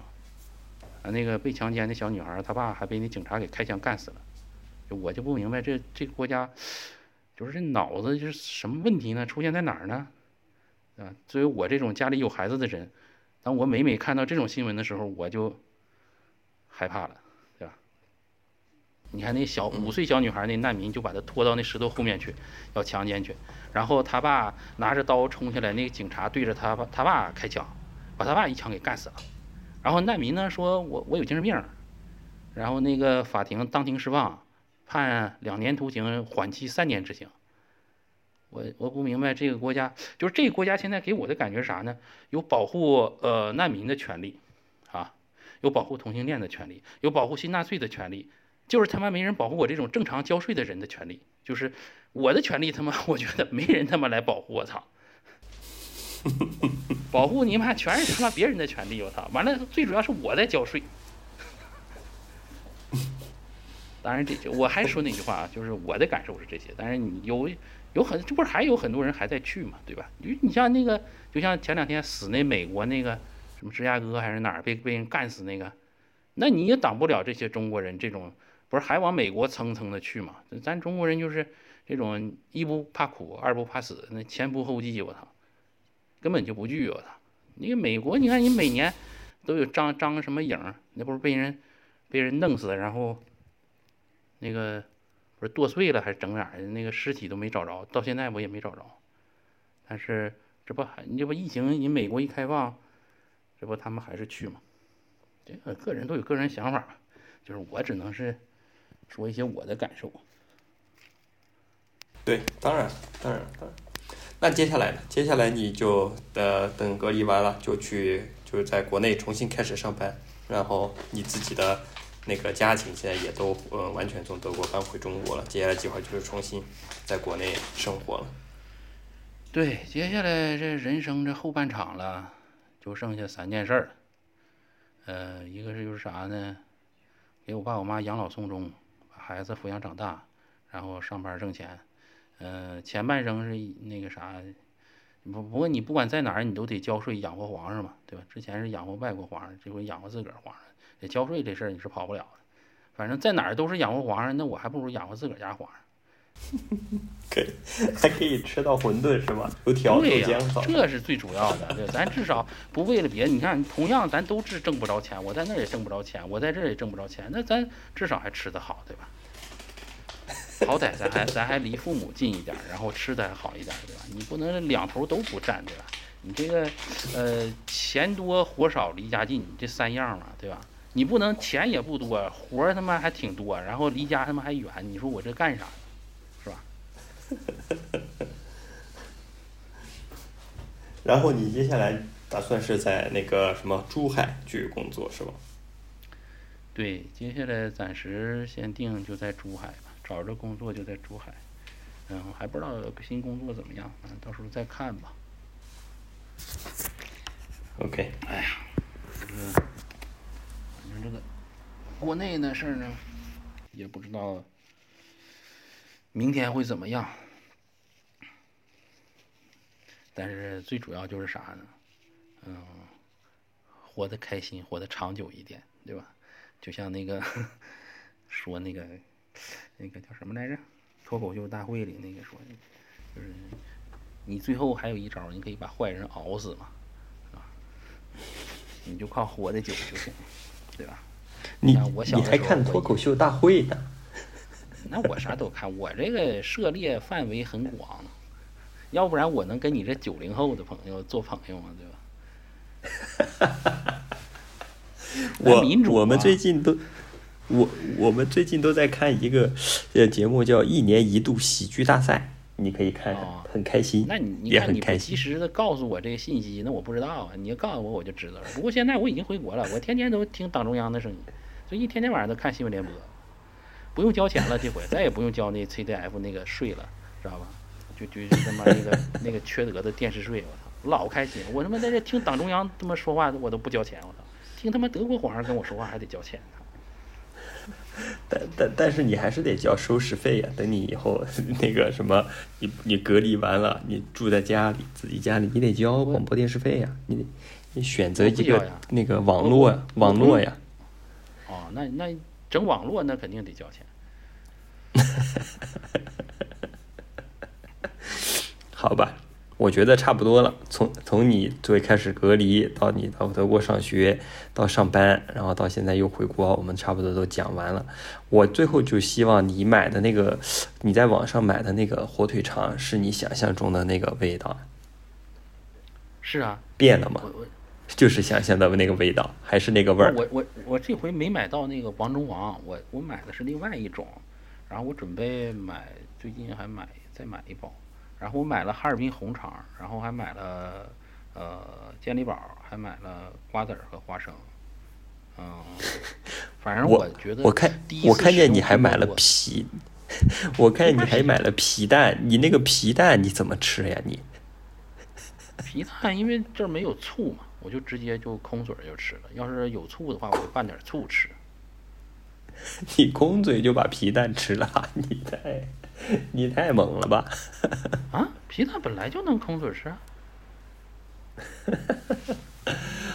啊，那个被强奸的小女孩，她爸还被那警察给开枪干死了。我就不明白这这个国家，就是这脑子就是什么问题呢？出现在哪儿呢？啊，作为我这种家里有孩子的人，当我每每看到这种新闻的时候，我就害怕了，你看那小五岁小女孩，那难民就把她拖到那石头后面去，要强奸去，然后他爸拿着刀冲下来，那个警察对着他爸他爸开枪，把他爸一枪给干死了。然后难民呢说我我有精神病，然后那个法庭当庭释放，判两年徒刑，缓期三年执行。我我不明白这个国家，就是这个国家现在给我的感觉是啥呢？有保护呃难民的权利，啊，有保护同性恋的权利，有保护新纳粹的权利，就是他妈没人保护我这种正常交税的人的权利，就是我的权利他妈我觉得没人他妈来保护我操，保护你妈全是他妈别人的权利我操，完了最主要是我在交税。当然，这就我还说那句话啊，就是我的感受是这些。但是你有有很，这不是还有很多人还在去嘛，对吧？你你像那个，就像前两天死那美国那个什么芝加哥还是哪儿被被人干死那个，那你也挡不了这些中国人这种，不是还往美国蹭蹭的去嘛？咱中国人就是这种一不怕苦，二不怕死，那前仆后继，我操，根本就不惧，我操！你美国，你看你每年都有张张什么影，那不是被人被人弄死，然后。那个不是剁碎了还是整哪儿的？那个尸体都没找着，到现在我也没找着。但是这不还你这不疫情，你美国一开放，这不他们还是去吗？这个个人都有个人想法，就是我只能是说一些我的感受。对，当然，当然，当然。那接下来呢？接下来你就呃等隔离完了，就去就是在国内重新开始上班，然后你自己的。那个家庭现在也都呃完全从德国搬回中国了，接下来计划就是重新在国内生活了。对，接下来这人生这后半场了，就剩下三件事儿。呃，一个是就是啥呢？给我爸我妈养老送终，把孩子抚养长大，然后上班挣钱。呃，前半生是那个啥，不不过你不管在哪儿，你都得交税养活皇上嘛，对吧？之前是养活外国皇上，这回养活自个儿皇上。得交税这事儿你是跑不了的，反正在哪儿都是养活皇上，那我还不如养活自个儿家皇上。可以，还可以吃到馄饨是吧？油条、豆对呀、浆好。这是最主要的。对，咱至少不为了别的，你看，同样咱都是挣不着钱，我在那儿也挣不着钱，我在这儿也挣不着钱，那咱至少还吃得好，对吧？好歹咱还咱还离父母近一点儿，然后吃的还好一点儿，对吧？你不能两头都不占，对吧？你这个呃钱多活少离家近这三样嘛，对吧？你不能钱也不多，活儿他妈还挺多，然后离家他妈还远，你说我这干啥呢？是吧？然后你接下来打算是在那个什么珠海去工作是吧？对，接下来暂时先定就在珠海吧，找着工作就在珠海，然后还不知道新工作怎么样，反正到时候再看吧。OK，哎呀这个，反正这个国内的事儿呢，也不知道明天会怎么样。但是最主要就是啥呢？嗯，活得开心，活得长久一点，对吧？就像那个 说那个那个叫什么来着？脱口秀大会里那个说，就是你最后还有一招，你可以把坏人熬死嘛，啊，你就靠活得久就行，对吧？你像我小你还看脱口秀大会呢？那我啥都看，我这个涉猎范围很广，要不然我能跟你这九零后的朋友做朋友吗？对吧？我咱民主我们啊最近都，我我们最近都在看一个呃节目，叫一年一度喜剧大赛，你可以看看，哦很开心，那你你看你不及。时的告诉我这个信息，那我不知道啊。你要告诉我，我就知道了。不过现在我已经回国了，我天天都听党中央的声音，所以一天天晚上都看新闻联播，不用交钱了，这回 再也不用交那 CDF 那个税了，知道吧？就就是他妈那个 那个缺德的电视税，我操，老开心！我他妈在这听党中央他妈说话，我都不交钱，我操！听他妈德国皇上跟我说话还得交钱呢。但但但是你还是得交收视费呀、等你以后 那个什么，你你隔离完了，你住在家里自己家里，你得交广播电视费呀、你得你选择一个那个网络呀，网络呀。哦，那那整网络那肯定得交钱。好吧，我觉得差不多了。从从你最开始隔离到你到德国上学，到上班，然后到现在又回国，我们差不多都讲完了。我最后就希望你买的那个，你在网上买的那个火腿肠，是你想象中的那个味道，是啊，变了吗 就是想象的那个味道，还是那个味儿？我我我这回没买到那个王中王，我我买的是另外一种，然后我准备买，最近还买再买一包，然后我买了哈尔滨红肠，然后还买了呃健力宝，还买了瓜子儿和花生，嗯，反正我觉得我看第一我看见你还买了皮，我看见你还买了皮蛋，你那个皮蛋你怎么吃呀？你 皮蛋，因为这儿没有醋嘛，我就直接就空嘴儿就吃了。要是有醋的话，我就拌点醋吃。你空嘴就把皮蛋吃了，你太 你太猛了吧？啊，皮蛋本来就能空嘴吃啊。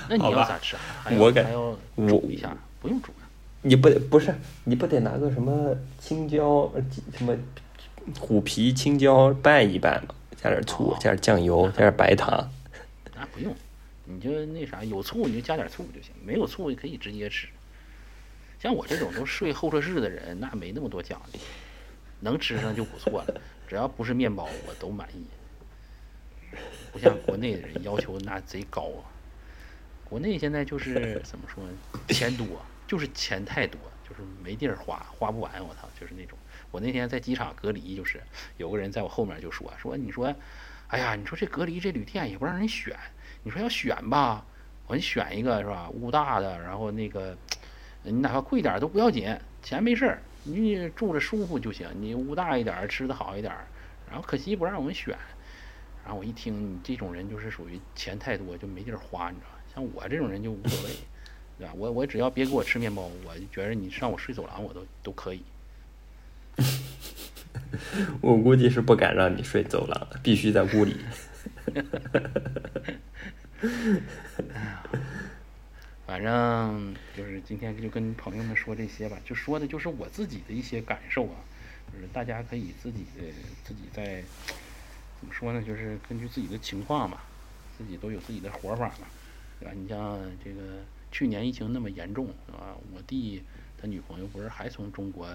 那你要咋吃啊？还要我感还要我煮一下，不用煮呀、你不得不是你不得拿个什么青椒呃什么虎皮青椒拌一拌吗？加点醋，哦加点酱油，加点白糖。那不用，你就那啥，有醋你就加点醋就行，没有醋也可以直接吃。像我这种都睡候车室的人，那没那么多讲究，能吃上就不错了。只要不是面包，我都满意。不像国内的人要求那贼高啊。国内现在就是怎么说呢，钱多，就是钱太多，就是没地儿花，花不完。我操，就是那种。我那天在机场隔离，就是有个人在我后面就说说，你说，哎呀，你说这隔离这旅店也不让人选，你说要选吧，我说你选一个是吧，屋大的，然后那个你哪怕贵点儿都不要紧，钱没事儿，你住着舒服就行，你屋大一点儿，吃的好一点儿，然后可惜不让我们选。然后我一听，你这种人就是属于钱太多就没地儿花，你知道吧？像我这种人就无所谓，对吧？我我只要别给我吃面包，我就觉着你让我睡走廊我都都可以。我估计是不敢让你睡走廊，必须在屋里。反反正就是今天就跟朋友们说这些吧，就说的就是我自己的一些感受啊，就是大家可以自己的自己在怎么说呢，就是根据自己的情况嘛，自己都有自己的活法嘛，对吧？你像这个去年疫情那么严重，是吧？我弟他女朋友不是还从中国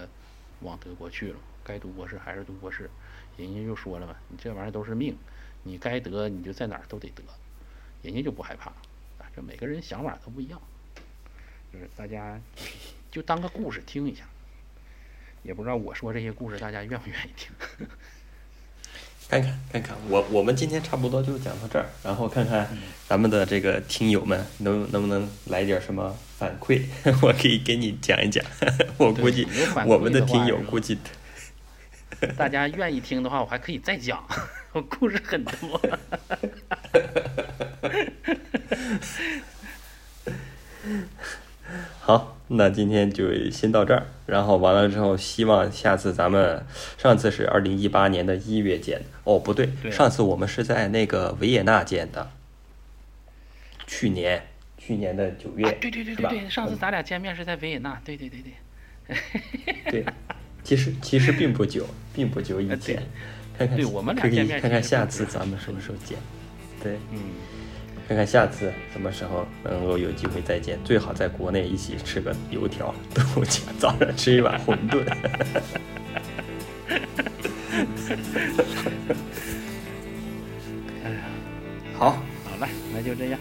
往德国去了，该读博士还是读博士，人家就说了嘛，你这玩意儿都是命，你该得你就在哪儿都得得，人家就不害怕。每个人想法都不一样，就是大家就当个故事听一下，也不知道我说这些故事大家愿不愿意听。看看看看，我我们今天差不多就讲到这儿，然后看看咱们的这个听友们能能不能来点什么反馈，我可以给你讲一讲。我估计我们的听友估计大家愿意听的话，我还可以再讲，我故事很多。好，那今天就先到这儿，然后完了之后，希望下次咱们上次是二零一八年的一月见，哦不对，对上次我们是在那个维也纳见的，去年去年的九月，啊，对对对对对，上次咱俩见面是在维也纳，对对对对。对，其实其实并不久，并不久以前，看看对我们俩见面看看下次咱们什么时候见，对，嗯，看看下次什么时候能够有机会再见，最好在国内一起吃个油条、豆浆，早上吃一碗馄饨。哎呀，好，好了，那就这样。